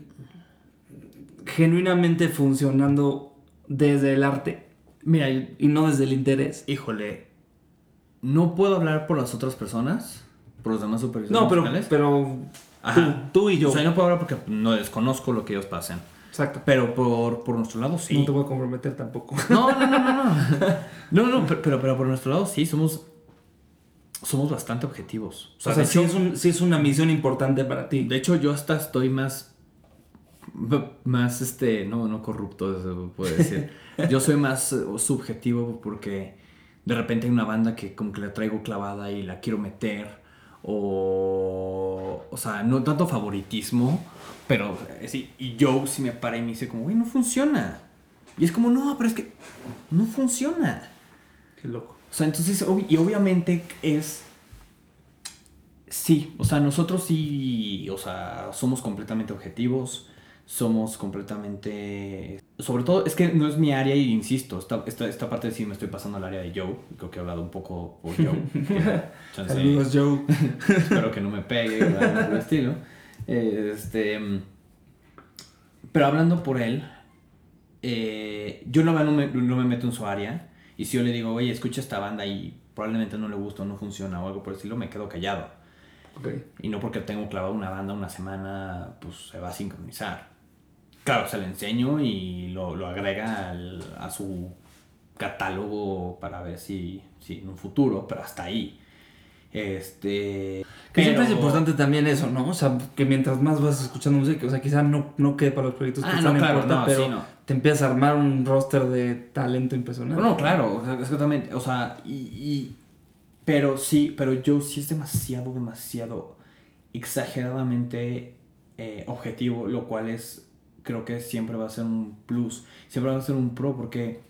genuinamente funcionando desde el arte? Mira, y no desde el interés. Híjole, no puedo hablar por las otras personas, por los demás supervisores no, pero, pero tú, tú, y yo. O sea, no puedo hablar porque no desconozco lo que ellos pasen. Exacto. Pero por, por nuestro lado sí. No te voy a comprometer tampoco. [laughs] No, no, no, no. No, no, no pero, pero, por nuestro lado sí, somos, somos bastante objetivos. O sea, sí, es un, sí es una misión importante para ti. De hecho, yo hasta estoy más, más, este, no, no corrupto, se puede decir. [laughs] yo soy más eh, subjetivo porque de repente hay una banda que como que la traigo clavada y la quiero meter. O, o sea, no tanto favoritismo, pero eh, sí, y Joe sí me para y me dice como, güey, no funciona. Y es como, no, pero es que no funciona. Qué loco. O sea, entonces, y obviamente es... Sí, o sea, nosotros sí, o sea, somos completamente objetivos, somos completamente... Sobre todo, es que no es mi área y insisto, esta, esta, esta parte sí me estoy pasando al área de Joe, creo que he hablado un poco por Joe. [laughs] Saludos Joe. [laughs] espero que no me pegue, por el estilo. Este, pero hablando por él, eh, yo no, me, no me meto en su área. Y si yo le digo, oye, escucha esta banda y probablemente no le gusta o no funciona o algo por el estilo, me quedo callado. Y no porque tengo clavado una banda una semana, pues se va a sincronizar. Claro, se le enseño y lo, lo agrega a su catálogo para ver si, si en un futuro, pero hasta ahí. Este. Que siempre es importante también eso, ¿no? O sea, que mientras más vas escuchando música, o sea, quizá no, no quede para los proyectos que ah, no, claro, no, pero te empiezas a armar un roster de talento impresionante. No, claro, exactamente. O sea, y, Pero sí, pero yo sí es demasiado, demasiado exageradamente eh, objetivo, lo cual es. Creo que siempre va a ser un plus, siempre va a ser un pro, porque.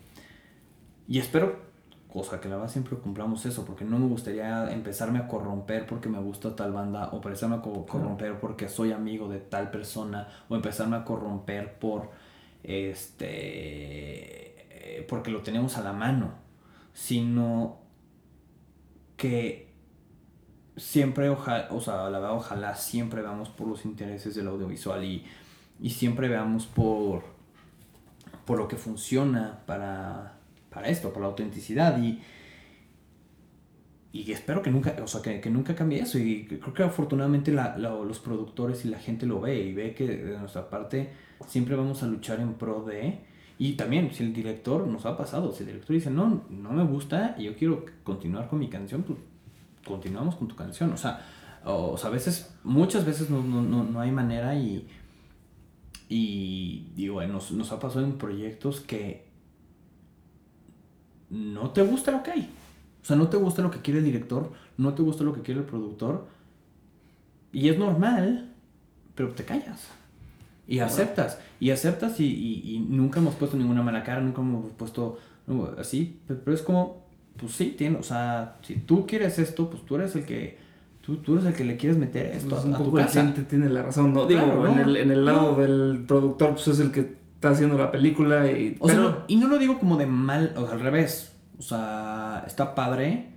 Y espero cosa que la verdad siempre compramos eso, porque no me gustaría empezarme a corromper porque me gusta tal banda, o empezarme a corromper porque soy amigo de tal persona, o empezarme a corromper por este eh, porque lo tenemos a la mano, sino que siempre ojalá, o sea, la verdad, ojalá siempre veamos por los intereses del audiovisual y, y siempre veamos por, por lo que funciona para para esto, para la autenticidad y, y espero que nunca, o sea, que, nunca cambie eso. Y creo que afortunadamente los productores y la gente lo ve y ve que de nuestra parte siempre vamos a luchar en pro de y también si el director nos ha pasado, si el director dice no, no me gusta y yo quiero continuar con mi canción, pues continuamos con tu canción, o sea, o, a veces, muchas veces no, no, no, hay manera y, y digo, nos, nos ha pasado en proyectos que no te gusta lo que hay. O sea, no te gusta lo que quiere el director, no te gusta lo que quiere el productor. Y es normal, pero te callas. Y aceptas. Y aceptas y, nunca hemos puesto ninguna mala cara, nunca hemos puesto así. Pero, es como, pues sí, tiene, o sea, si tú quieres esto, pues tú eres el que... Tú, tú eres el que le quieres meter esto pues a, tu casa. tiene la razón, no digo, en, el, en el lado del productor, pues es el que está haciendo la película y... O sea, y no lo digo como de mal, o sea, al revés. O sea, está padre.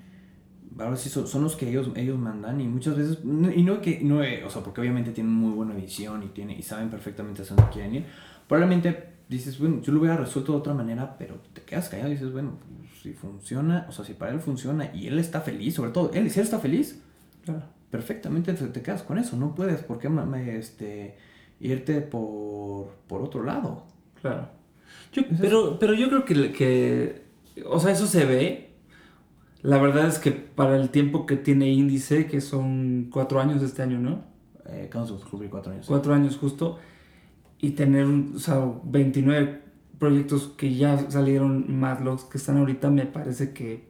Ahora sí son, los que ellos, ellos mandan y muchas veces... Y no que... No, o sea, porque obviamente tienen muy buena visión y, tiene, y saben perfectamente hacia dónde quieren ir. Probablemente dices, bueno, yo lo hubiera resuelto de otra manera, pero te quedas callado y dices, bueno, pues, si funciona, o sea, si para él funciona y él está feliz, sobre todo, él, si él está feliz, perfectamente te, quedas con eso. No puedes, ¿por qué este, irte por, por otro lado? Claro. pero, pero yo creo que, que, o sea, eso se ve. La verdad es que para el tiempo que tiene índice, que son cuatro años este año, ¿no? Eh, de cuatro años. Cuatro años justo. Y tener, o sea, 29 proyectos que ya salieron más los que están ahorita, me parece que,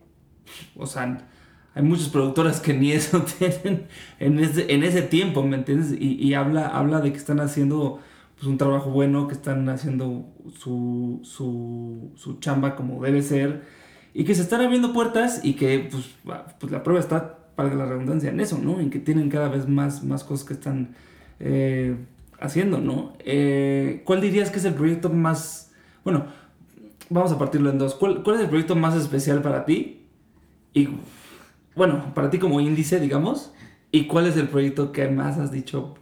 o sea, hay muchas productoras que ni eso [laughs] tienen en ese, en ese tiempo, ¿me entiendes? Y, habla, habla de que están haciendo pues, un trabajo bueno, que están haciendo su, su, su chamba como debe ser, y que se están abriendo puertas y que pues, pues la prueba está, para la redundancia, en eso, ¿no? En que tienen cada vez más, más cosas que están eh, haciendo, ¿no? Eh, ¿Cuál dirías que es el proyecto más... Bueno, vamos a partirlo en dos. ¿Cuál, ¿Cuál es el proyecto más especial para ti? Y bueno, para ti como índice, digamos, ¿y cuál es el proyecto que más has dicho,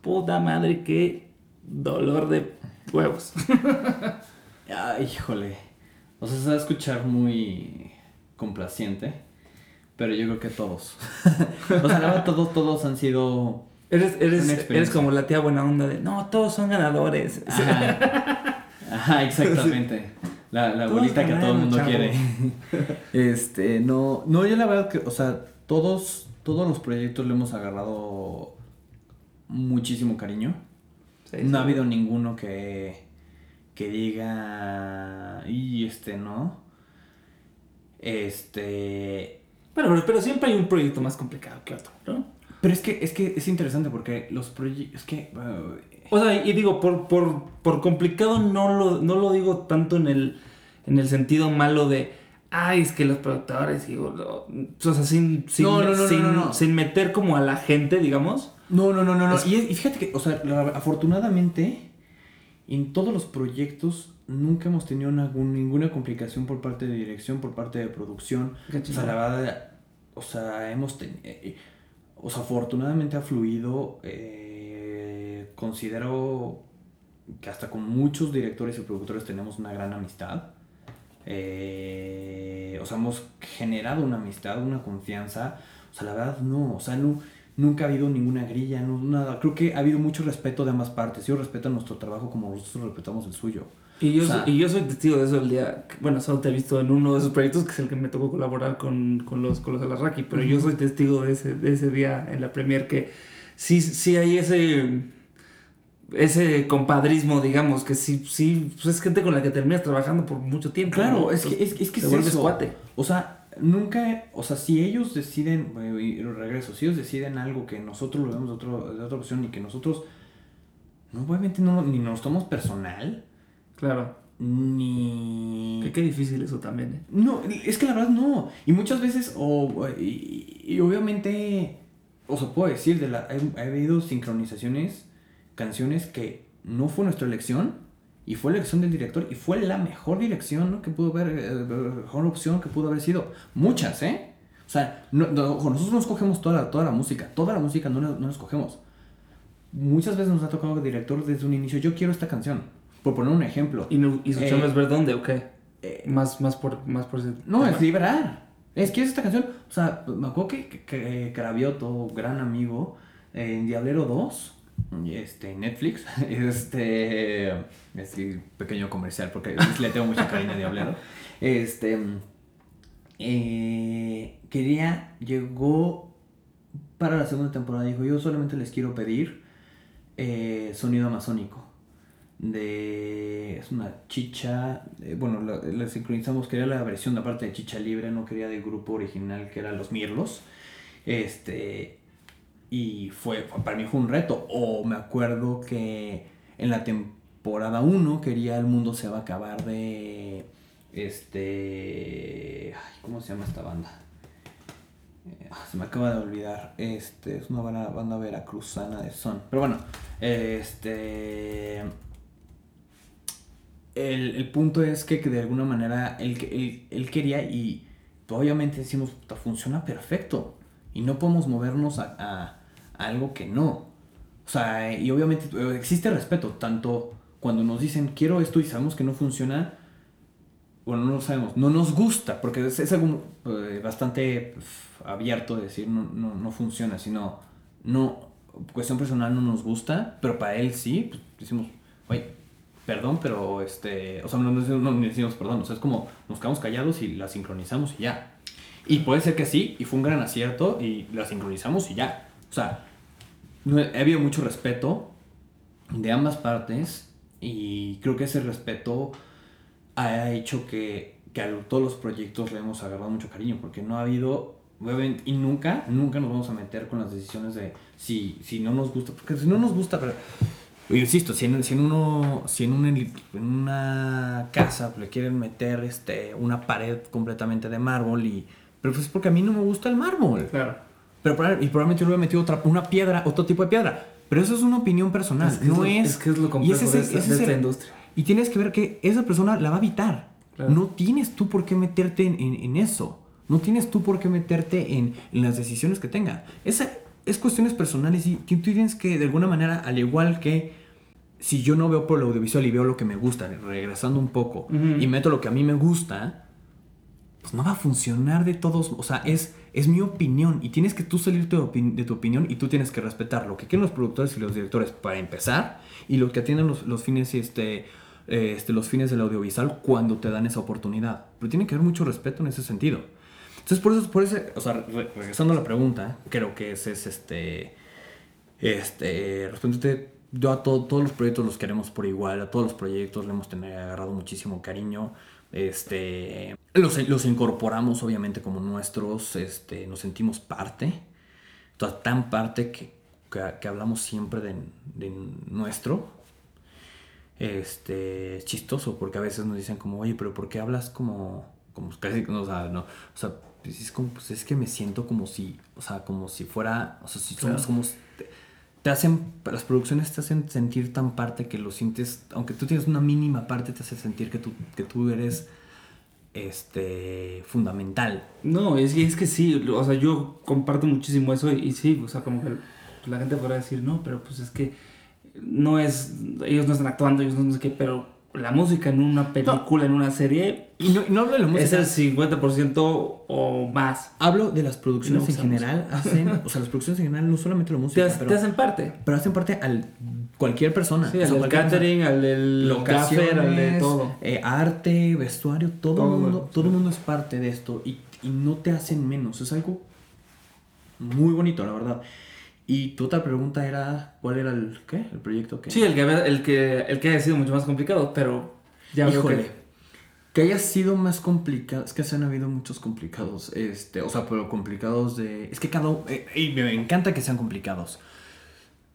puta madre, qué dolor de huevos? Ay, [laughs] híjole. O sea, se va a escuchar muy complaciente, pero yo creo que todos. [laughs] o sea, todos, todos han sido... Eres, eres, eres como la tía buena onda de, no, todos son ganadores. Ajá, [laughs] exactamente. La, la bolita que todo el mundo quiere. [laughs] este, no, no, yo la verdad que, o sea, todos, todos los proyectos le hemos agarrado muchísimo cariño. no ha habido ninguno que, que diga, y este, no. Este... Bueno, pero, siempre hay un proyecto más complicado que otro, ¿no? Pero es que, es que es interesante porque los proyectos, es que, o sea, y digo, por, por, por complicado no lo, no lo digo tanto en el, en el sentido malo de, ay, es que los productores, digo, o sea, sin, sin, sin, meter como a la gente, digamos. No, no, no, no, no. Y, fíjate que, o sea, afortunadamente, en todos los proyectos nunca hemos tenido ninguna complicación por parte de dirección, por parte de producción. O sea, la verdad, o sea, hemos tenido... Eh, eh, o sea, afortunadamente ha fluido. Eh, considero que hasta con muchos directores y productores tenemos una gran amistad. Eh, o sea, hemos generado una amistad, una confianza. O sea, la verdad no, o sea, no, nunca ha habido ninguna grilla, no, nada. Creo que ha habido mucho respeto de ambas partes. Ellos respetan nuestro trabajo como nosotros respetamos el suyo. Y yo, soy, y yo soy testigo de eso el día, bueno, solo te he visto en uno de esos proyectos que es el que me tocó colaborar con, con los, con los Alarraqui, pero yo soy testigo de ese, de ese día en la premier que sí, sí hay ese ese compadrismo, digamos, que sí, sí, pues es gente con la que terminas trabajando por mucho tiempo. Claro, es, que, es, es que es Cuate. O sea, nunca, o sea, si ellos deciden, y regreso, si ellos deciden algo que nosotros lo vemos de, otro, de otra opción y que nosotros, no, obviamente no, ni nos tomamos personal. Claro. Ni... Que qué difícil eso también, ¿eh? No, es que la verdad no. Y muchas veces, o, y, obviamente, o sea, puedo decir, de la, ha habido sincronizaciones canciones que no fue nuestra elección y fue la elección del director y fue la mejor dirección que pudo haber, eh, mejor opción que pudo haber sido. Muchas, ¿eh? O sea, nosotros no escogemos toda la, toda la música, toda la música no, no la escogemos. Muchas veces nos ha tocado el director desde un inicio, yo quiero esta canción, por poner un ejemplo. ¿Y, y su eh, es ver dónde o qué? Eh, más, más por, más por No, es liberar. Es que es esta canción. O sea, me acuerdo que, que, que Cravioto, gran amigo, en Diablero 2, este, Netflix, [laughs] este, este pequeño comercial porque le tengo mucha cariño a Diablero, este, eh, quería, llegó para la segunda temporada, dijo, yo solamente les quiero pedir eh, sonido amazónico. De, es una chicha, bueno, la, sincronizamos, quería la versión de aparte de chicha libre, no quería del grupo original que era Los Mirlos. Este, y fue, para mí fue un reto. O me acuerdo que en la temporada 1 quería El mundo se va a acabar de... Este... ¿Cómo se llama esta banda? Eh, ah, se me acaba de olvidar. Este, es una banda veracruzana de son. Pero bueno, este... El, punto es que, de alguna manera él, él quería y obviamente decimos, funciona perfecto. Y no podemos movernos a algo que no. O sea, y obviamente eh, existe respeto, tanto cuando nos dicen quiero esto y sabemos que no funciona, bueno, no lo sabemos, no nos gusta, porque es, algo eh, bastante abierto de decir no, no, no, funciona, sino no, cuestión personal no nos gusta, pero para él sí, pues decimos, oye, perdón, pero este, o sea, no, no, decimos perdón, o sea, es como nos quedamos callados y la sincronizamos y ya. Y puede ser que sí, y fue un gran acierto y la sincronizamos y ya. O sea, ha habido mucho respeto de ambas partes y creo que ese respeto ha hecho que, que a todos los proyectos le hemos agarrado mucho cariño, porque no ha habido, y nunca, nunca nos vamos a meter con las decisiones de si, si no nos gusta, porque si no nos gusta, pero yo insisto, si en, si en uno, si en una, en una casa le quieren meter este, una pared completamente de mármol y, pero pues es porque a mí no me gusta el mármol. Claro. Pero, y probablemente yo le hubiera metido otra, una piedra, otro tipo de piedra. Pero eso es una opinión personal, no es... Es que es lo complejo de, esta, industria. Y tienes que ver que esa persona la va a evitar. No tienes tú por qué meterte en, en, eso. No tienes tú por qué meterte en, en las decisiones que tenga. Esa es cuestiones personales y tú tienes que, de alguna manera, al igual que si yo no veo por el audiovisual y veo lo que me gusta, regresando un poco, y meto lo que a mí me gusta, pues no va a funcionar de todos. O sea, es, es mi opinión y tienes que tú salir de tu opinión y tú tienes que respetar lo que quieren los productores y los directores para empezar y lo que atienden los, los fines este, este, los fines del audiovisual cuando te dan esa oportunidad. Pero tiene que haber mucho respeto en ese sentido. Entonces, por eso, por eso o sea, regresando a la pregunta, creo que ese es este, este, yo a todos los proyectos los queremos por igual, a todos los proyectos le hemos tenido agarrado muchísimo cariño. Este, los, los incorporamos obviamente como nuestros, este, nos sentimos parte, toda tan parte que, que, hablamos siempre de, de, nuestro. Este, es chistoso porque a veces nos dicen como, oye, pero ¿por qué hablas como, como casi, o sea, no, o sea, pues es como, pues es que me siento como si, o sea, como si fuera, o sea, si somos como te hacen, las producciones te hacen sentir tan parte que lo sientes, aunque tú tienes una mínima parte, te hace sentir que tú, que tú eres este fundamental. No, es, es que sí, o sea, yo comparto muchísimo eso y, sí, o sea, como que la gente podrá decir, no, pero pues es que no es, ellos no están actuando, ellos no sé qué, pero la música en una película, en una serie. Y no, no, hablo de la música. Es el 50% o más. Hablo de las producciones en general. Hacen, [laughs] o sea, las producciones en general, no solamente la música. Te, pero, te hacen parte. Pero hacen parte al cualquier persona. Sí, al del catering, al del al de todo. Eh, arte, vestuario, todo, el mundo, todo mundo es parte de esto. Y, y no te hacen menos. Es algo muy bonito, la verdad. Y tu otra pregunta era, ¿cuál era el, ¿qué? ¿El proyecto Sí, el que, el que, el que haya sido mucho más complicado, pero ya Híjole, que... que... haya sido más complicado, es que se han habido muchos complicados, este, o sea, pero complicados de... Es que cada... Eh, y me encanta que sean complicados.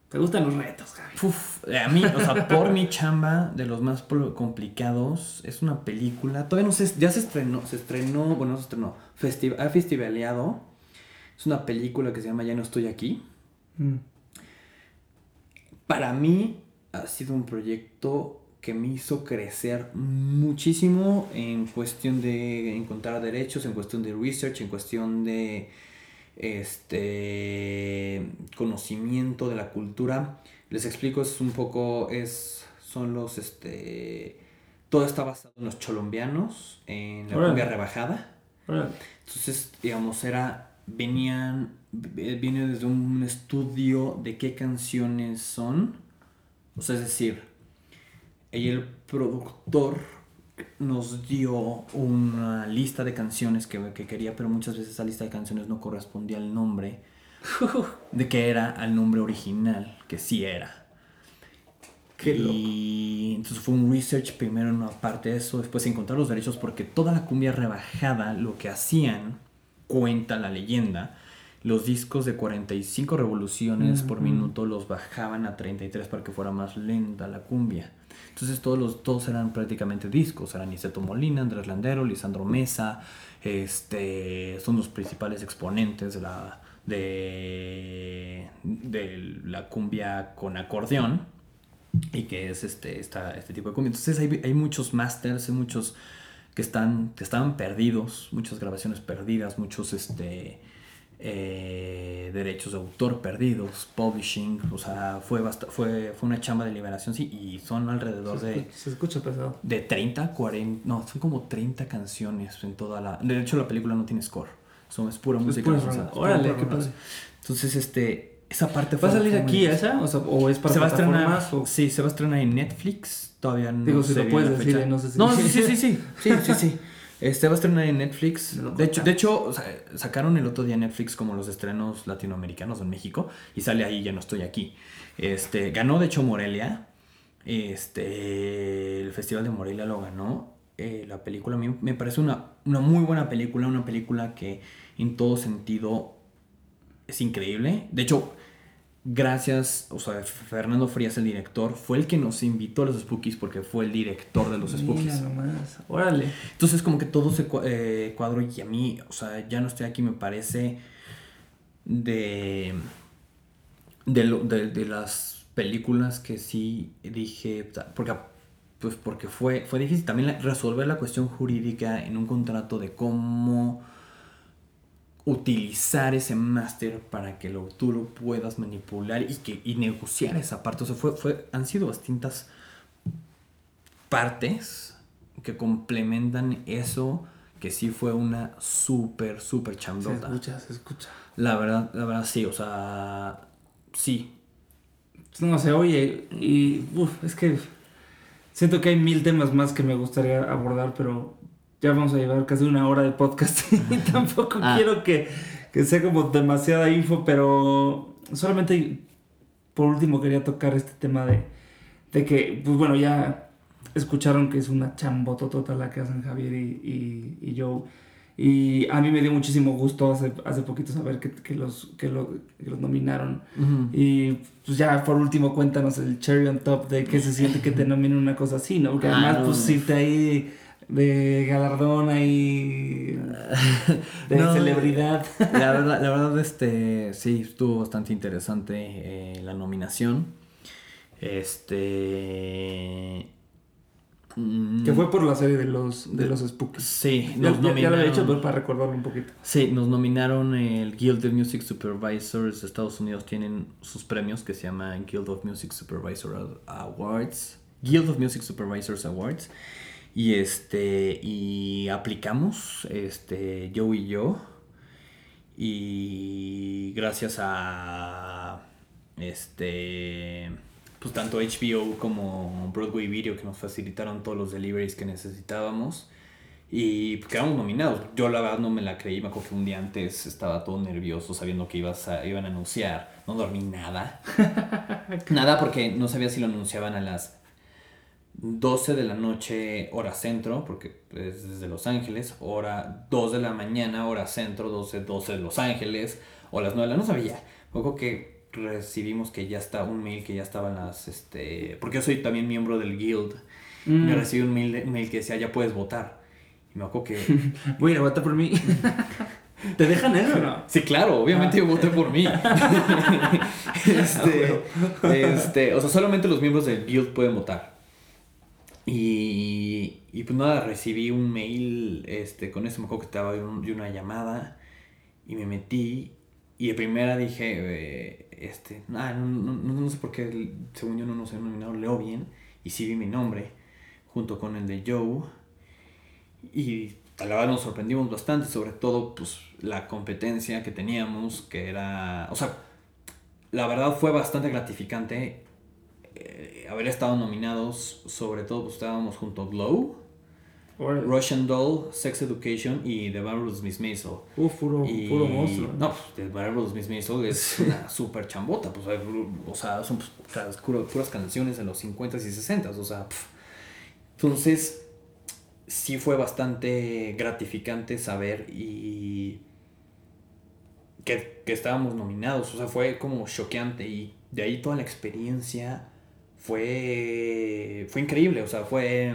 ¿Te gustan los retos, Javi? a mí, o sea, por mi chamba, de los más complicados, es una película, todavía no sé, ya se estrenó, se estrenó, bueno, no se estrenó, ha festivaleado, es una película que se llama Ya no estoy aquí Mm. Para mí ha sido un proyecto que me hizo crecer muchísimo en cuestión de encontrar derechos, en cuestión de research, en cuestión de este conocimiento de la cultura. Les explico, es un poco, es, son los, este, todo está basado en los cholombianos, en la cumbia rebajada. Entonces, digamos, era, venían viene desde un estudio de qué canciones son. O sea, es decir, el productor nos dio una lista de canciones que, que, quería, pero muchas veces esa lista de canciones no correspondía al nombre [laughs] de que era al nombre original, que sí era. y entonces fue un research primero en una parte de eso, después encontrar los derechos, porque toda la cumbia rebajada lo que hacían, cuenta la leyenda, los discos de 45 revoluciones por minuto los bajaban a 33 para que fuera más lenta la cumbia. Entonces todos, los, todos eran prácticamente discos, eran Niceto Molina, Andrés Landero, Lisandro Mesa, este, son los principales exponentes de la, de, de la cumbia con acordeón y que es este, esta, este tipo de cumbia. Entonces hay, hay muchos masters, hay muchos que, están, que estaban perdidos, muchas grabaciones perdidas, muchos... Este, eh, derechos de autor perdidos, publishing, o sea, fue, fue, fue una chamba de liberación, sí, y son alrededor de... Se escucha pesado. De 30, 40, no, son como 30 canciones en toda la... De hecho, la película no tiene score, son, es pura música. Órale, qué pasa. Entonces, este, esa parte ¿Va a salir aquí esa? O, sea, ¿O, es para se va a estrenar, Sí, se va a estrenar en Netflix, todavía no Digo, si lo puedes decir, no sé si... No, sí, sí, sí, sí, sí, [laughs] sí, sí. Este va a estrenar en Netflix. De hecho, de hecho, sacaron el otro día Netflix como los estrenos latinoamericanos en México. Y sale ahí, ya no estoy aquí. Este, ganó de hecho Morelia. Este, el Festival de Morelia lo ganó. eh, la película. A mí me parece una, una muy buena película, una película que en todo sentido es increíble. De hecho, gracias, o sea, Fernando Frías, el director, fue el que nos invitó a los Spookies porque fue el director de los Spookies. nomás, órale. Entonces, como que todo se eh, cuadró y a mí, o sea, ya no estoy aquí, me parece de, de, de, las películas que sí dije, porque, pues porque fue, fue difícil también resolver la cuestión jurídica en un contrato de cómo utilizar ese máster para que lo, tú lo puedas manipular y, que, y negociar esa parte. O sea, fue, fue, han sido distintas partes que complementan eso, que sí fue una súper, súper chambota. Se escucha, se escucha. La verdad, la verdad sí, o sea, sí. No sé, oye, y es que siento que hay mil temas más que me gustaría abordar, pero ya vamos a llevar casi una hora de podcast [laughs] y tampoco ah. quiero que, sea como demasiada info, pero solamente por último quería tocar este tema de, de que, pues bueno, ya escucharon que es una chambototota la que hacen Javier y, y, yo. Y a mí me dio muchísimo gusto hace, hace poquito saber que, que los, que, lo, los nominaron. Y pues ya por último cuéntanos el cherry on top de qué se siente que te [laughs] nominen una cosa así, ¿no? Porque además ah, pues irte ahí de galardón ahí de [laughs] celebridad. La [laughs] verdad, la verdad, este, sí, estuvo bastante interesante eh, la nominación. Este... Que fue por la serie de los, de los Spookies. Sí, nos ya, ya, lo he hecho, pero para recordarlo un poquito. Sí, nos nominaron el Guild of Music Supervisors de Estados Unidos. Tienen sus premios que se llama Guild of Music Supervisor Awards. Guild of Music Supervisors Awards. Y este, y aplicamos, este, yo y yo. Y gracias a, este, pues tanto HBO como Broadway Video que nos facilitaron todos los deliveries que necesitábamos. Y quedamos nominados. Yo la verdad no me la creí, me acuerdo que un día antes estaba todo nervioso sabiendo que ibas a, iban a anunciar. No dormí nada. [laughs] nada porque no sabía si lo anunciaban a las 12 de la noche hora centro, porque es desde Los Ángeles, hora 2 de la mañana hora centro, 12, 12 de Los Ángeles, o las 9 de la no sabía. Luego que recibimos que ya está un mail que ya estaban las, este, porque yo soy también miembro del guild, mm. recibí un mail, mail, que decía ya puedes votar. Y me acuerdo que... [laughs] Voy a votar por mí. [laughs] ¿Te dejan eso no? Sí, claro, obviamente yo voté por mí. [laughs] este, este, o sea, solamente los miembros del guild pueden votar. Y, y pues nada, recibí un mail este, con eso, me acuerdo que estaba de, una llamada y me metí y de primera dije, eh, este, no, no, no, sé por qué, según yo no nos he nominado, leo bien y sí vi mi nombre junto con el de Joe y a la verdad nos sorprendimos bastante, sobre todo pues la competencia que teníamos, que era, o sea, la verdad fue bastante gratificante eh, haber estado nominados, sobre todo pues, estábamos junto a Glow, Russian Doll, Sex Education y The Marvelous Miss Maisel. Uf, puro, puro monstruo. No, pues, The Marvelous Miss Maisel es una super chambota. Pues, o sea, son pues, puras canciones de los 50s y 60s. O sea, entonces sí fue bastante gratificante saber y que, que estábamos nominados. O sea, fue como choqueante y de ahí toda la experiencia fue, fue increíble, o sea, fue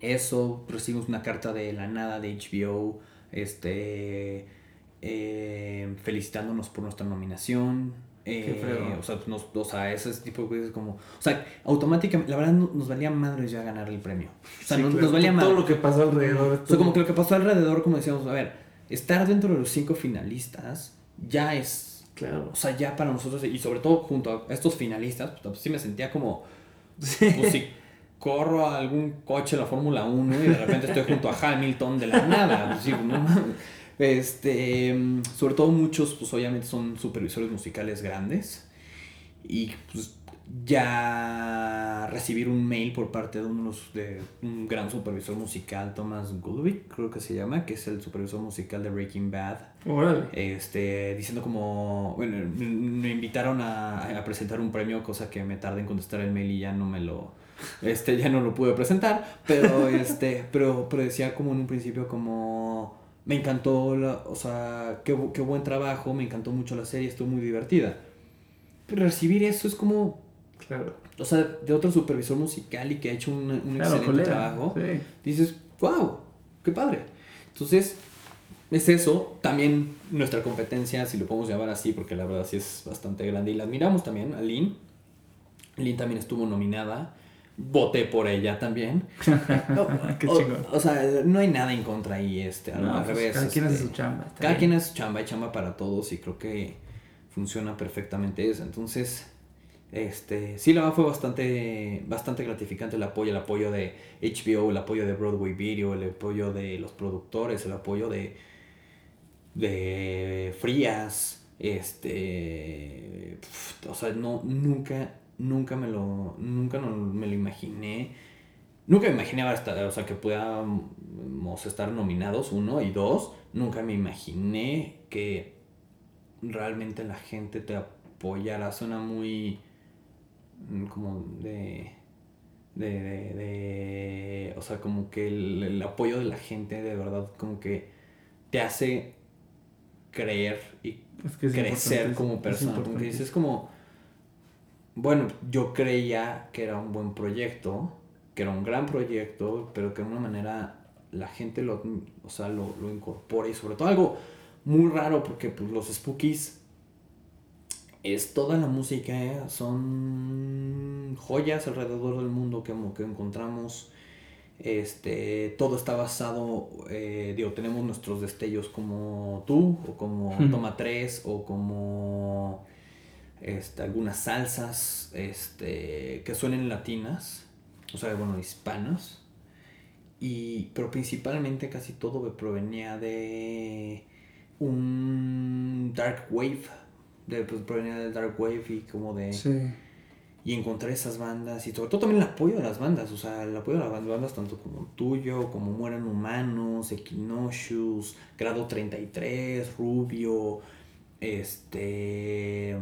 eso, recibimos una carta de la nada de HBO, este, eh, felicitándonos por nuestra nominación. Eh, o, sea, nos, o sea, ese tipo de cosas como... O sea, automáticamente, la verdad nos valía madre ya ganar el premio. O sea, nos, valía madre. Todo lo que pasó alrededor. O sea, como que lo que pasó alrededor, como decíamos, a ver, estar dentro de los cinco finalistas ya es Claro. O sea, ya para nosotros, y sobre todo junto a estos finalistas, pues sí me sentía como. Pues, si corro a algún coche de la Fórmula 1 y de repente estoy junto a Hamilton de la nada. Pues, este, sobre todo muchos, pues obviamente son supervisores musicales grandes. Y pues ya recibir un mail por parte de, unos, de un gran supervisor musical, Thomas Goodwin, creo que se llama, que es el supervisor musical de Breaking Bad. Este, diciendo como, bueno, me invitaron a, a, presentar un premio, cosa que me tardé en contestar el mail y ya no me lo, este, ya no lo pude presentar, pero, [laughs] este, pero, pero decía como en un principio como, me encantó, la, o sea, qué, qué buen trabajo, me encantó mucho la serie, estuvo muy divertida. Pero recibir eso es como Claro. O sea, de otro supervisor musical y que ha hecho un, excelente trabajo. Dices, wow, qué padre. Entonces, es eso. También nuestra competencia, si lo podemos llamar así, porque la verdad sí es bastante grande. Y la admiramos también a Lynn. Lynn también estuvo nominada. Voté por ella también. [laughs] qué chingón. O, sea, no hay nada en contra ahí, este, al pues, revés. Cada quien hace su este, chamba. Cada quien hace su chamba, hay chamba para todos y creo que funciona perfectamente eso. Entonces, este, sí, la verdad fue bastante, bastante gratificante el apoyo, el apoyo de HBO, el apoyo de Broadway Video, el apoyo de los productores, el apoyo de, de Frías, este, o sea, no, nunca, nunca me lo, nunca me lo imaginé, nunca me imaginé o sea, que podamos estar nominados, uno, y dos, nunca me imaginé que realmente la gente te apoyara, suena muy como de, de, de, o sea, como que el, apoyo de la gente de verdad como que te hace creer y crecer como persona. Como que dices como, bueno, yo creía que era un buen proyecto, que era un gran proyecto, pero que de una manera la gente lo, o sea, lo, lo incorpora y sobre todo algo muy raro porque pues, los spookies es toda la música, ¿eh? son joyas alrededor del mundo que, que encontramos. Este, todo está basado, eh, digo, tenemos nuestros destellos como tú, o como [laughs] Toma 3, o como este, algunas salsas este, que suenen latinas, o sea, bueno, hispanas. Y, pero principalmente casi todo provenía de un dark wave de, pues, provenía del Dark Wave y como de... Sí. Y encontrar esas bandas y sobre todo también el apoyo de las bandas, o sea, el apoyo de las bandas tanto como tuyo, como Mueran Humanos, Equinoxius, Grado 33, Rubio, este...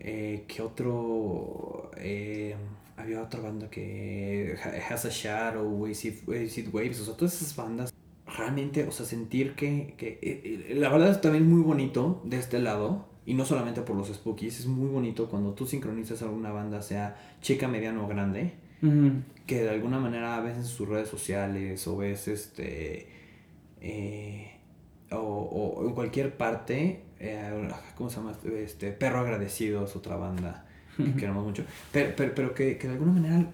Eh, ¿Qué otro? Eh, había otra banda que Has a Shadow, Acid, Waves, o sea, todas esas bandas realmente, o sea, sentir que, que eh, eh, la verdad es también muy bonito de este lado, y no solamente por los spookies, es muy bonito cuando tú sincronizas alguna banda, sea chica, mediano o grande, que de alguna manera ves en sus redes sociales o ves este. Eh, o, en cualquier parte, eh, ¿cómo se llama? Este, Perro Agradecido es otra banda que queremos mucho, pero, pero, que, de alguna manera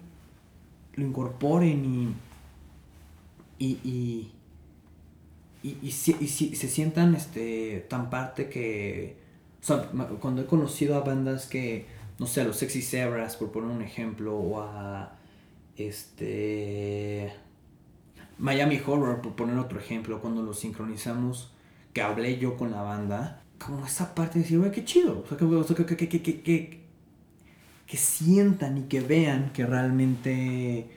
lo incorporen y, y, y, y, se sientan este, tan parte que o sea, cuando he conocido a bandas que, no sé, a los Sexy Zebras, por poner un ejemplo, o a este Miami Horror, por poner otro ejemplo, cuando los sincronizamos, que hablé yo con la banda, como esa parte de decir, güey, qué chido, o sea, que, que, que, que, que, sientan y que vean que realmente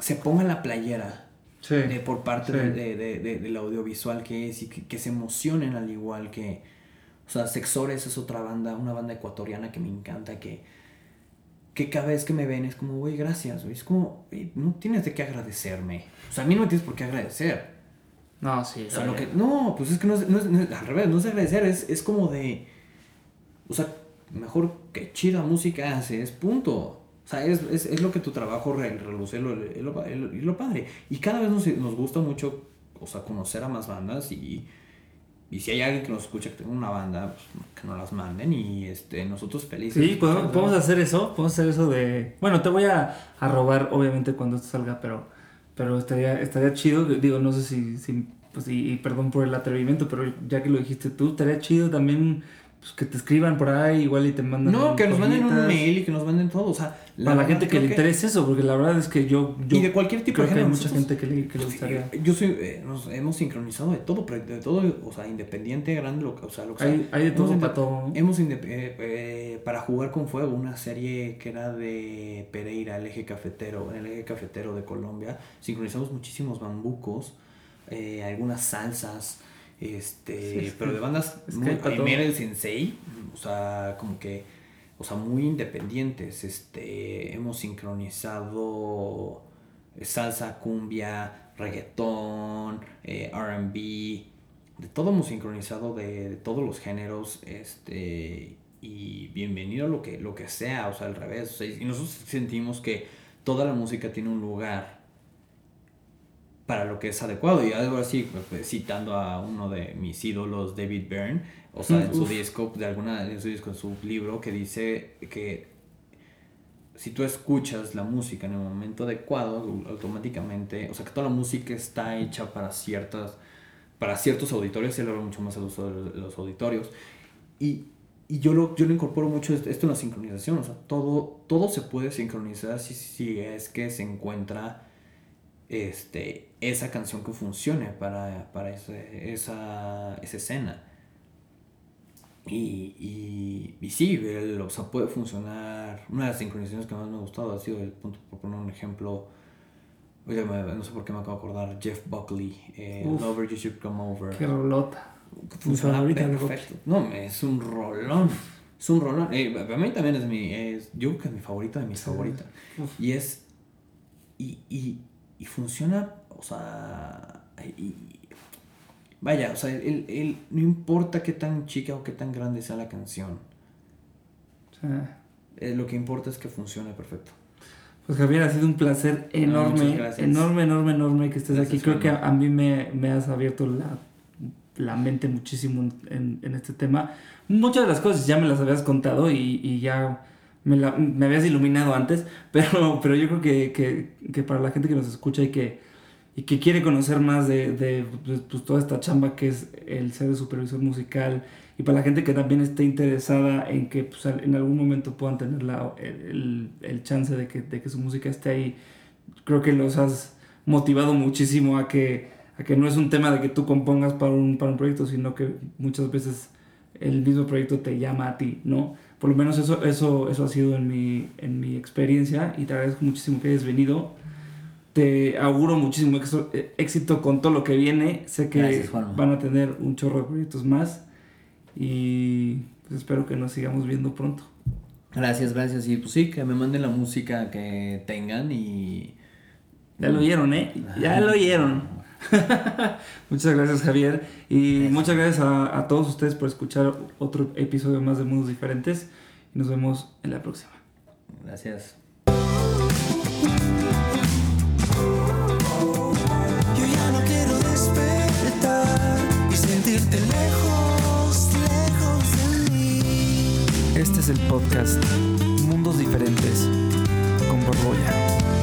se ponga la playera de, por parte de, de, de, del audiovisual que es y que se emocionen al igual que o sea, Sexores es otra banda, una banda ecuatoriana que me encanta, que, que cada vez que me ven es como, güey, gracias, güey. Es como, no tienes de qué agradecerme. O sea, a mí no me tienes por qué agradecer. No, sí. O sea, lo que, no, pues es que no es, no es, al revés, no es agradecer, es, es como de, o sea, mejor que chida música haces, punto. O sea, es, es, es lo que tu trabajo reluce, lo, lo, lo, padre. Y cada vez nos, nos gusta mucho, o sea, conocer a más bandas y y si hay alguien que nos escucha que tenga una banda, pues que nos las manden y este, nosotros felices. Sí, podemos, hacer eso, podemos hacer eso de... Bueno, te voy a, a, robar obviamente cuando esto salga, pero, pero estaría, estaría chido, digo, no sé si, si pues y, perdón por el atrevimiento, pero ya que lo dijiste tú, estaría chido también pues, que te escriban por ahí, igual y te mandan. No, que nos manden un mail y que nos manden todo. O sea, la Para la gente que le interese eso, porque la verdad es que yo. y de cualquier tipo de género. hay mucha gente que le, que le gustaría. Yo soy. Eh, nos hemos sincronizado de todo, de todo, o sea, independiente, grande, lo, o sea, lo que hay, Hay de todo para todo. Hemos, eh, eh, para jugar con fuego, una serie que era de Pereira, el eje cafetero, el eje cafetero de Colombia. Sincronizamos muchísimos bambucos, eh, algunas salsas este, pero de bandas [laughs] es muy, el Sensei, o sea, como que, o sea, muy independientes, este, hemos sincronizado salsa, cumbia, reggaetón, eh, R&B, de todo hemos sincronizado de, todos los géneros, este, y bienvenido a lo que, lo que sea, o sea, al revés, y nosotros sentimos que toda la música tiene un lugar para lo que es adecuado. Y algo así, pues, pues, citando a uno de mis ídolos, David Byrne, o sea, en su disco, de alguna, en su disco, en su libro, que dice que si tú escuchas la música en el momento adecuado, automáticamente, o sea, que toda la música está hecha para ciertas, para ciertos auditorios, él habla mucho más uso de los, auditorios. Y, y yo, lo, yo lo incorporo mucho esto en la sincronización, o sea, todo, todo se puede sincronizar si, si es que se encuentra este, esa canción que funcione para, para ese, esa, esa escena. Y, y, y sí, o sea, puede funcionar. Una de las sincronizaciones que más me ha gustado ha sido, el punto, por poner un ejemplo, no sé por qué me acabo de acordar, Jeff Buckley, eh, Lover You Should Come Over. Qué rolota. Funciona perfecto. No, es un rolón. Es un rolón. Eh, a mí también es mi, es, yo creo que es mi favorita de mis favoritas. Y es, y, y, y funciona, o sea, y, vaya, o sea, él, no importa qué tan chica o qué tan grande sea la canción. Eh, lo que importa es que funcione perfecto. Pues Javier, ha sido un placer enorme, enorme, enorme, enorme que estés aquí. Creo que a, mí me, me, has abierto la, la mente muchísimo en, en, este tema. Muchas de las cosas ya me las habías contado y, y ya me, la, me habías iluminado antes, [laughs] pero, pero yo creo que, que, que, para la gente que nos escucha y que, y que quiere conocer más de, de pues, pues, toda esta chamba que es el ser de supervisor musical, y para la gente que también esté interesada en que pues, en algún momento puedan tener la, el, el, chance de que, de que su música esté ahí, creo que los has motivado muchísimo a que, a que no es un tema de que tú compongas para un, para un proyecto, sino que muchas veces el mismo proyecto te llama a ti, ¿no? Por lo menos eso, eso, eso ha sido en mi, en mi experiencia y te agradezco muchísimo que hayas venido. Te auguro muchísimo eh, éxito con todo lo que viene. Sé que van a tener un chorro de proyectos más y pues espero que nos sigamos viendo pronto. Gracias, gracias. Y pues sí, que me manden la música que tengan y... Ya lo oyeron, ¿eh? Ya lo oyeron. [laughs] muchas gracias Javier y muchas gracias a, todos ustedes por escuchar otro episodio más de Mundos Diferentes y nos vemos en la próxima. Gracias. Yo ya no quiero despertar y sentirte lejos, lejos de mí. Este es el podcast Mundos Diferentes con Borbolla.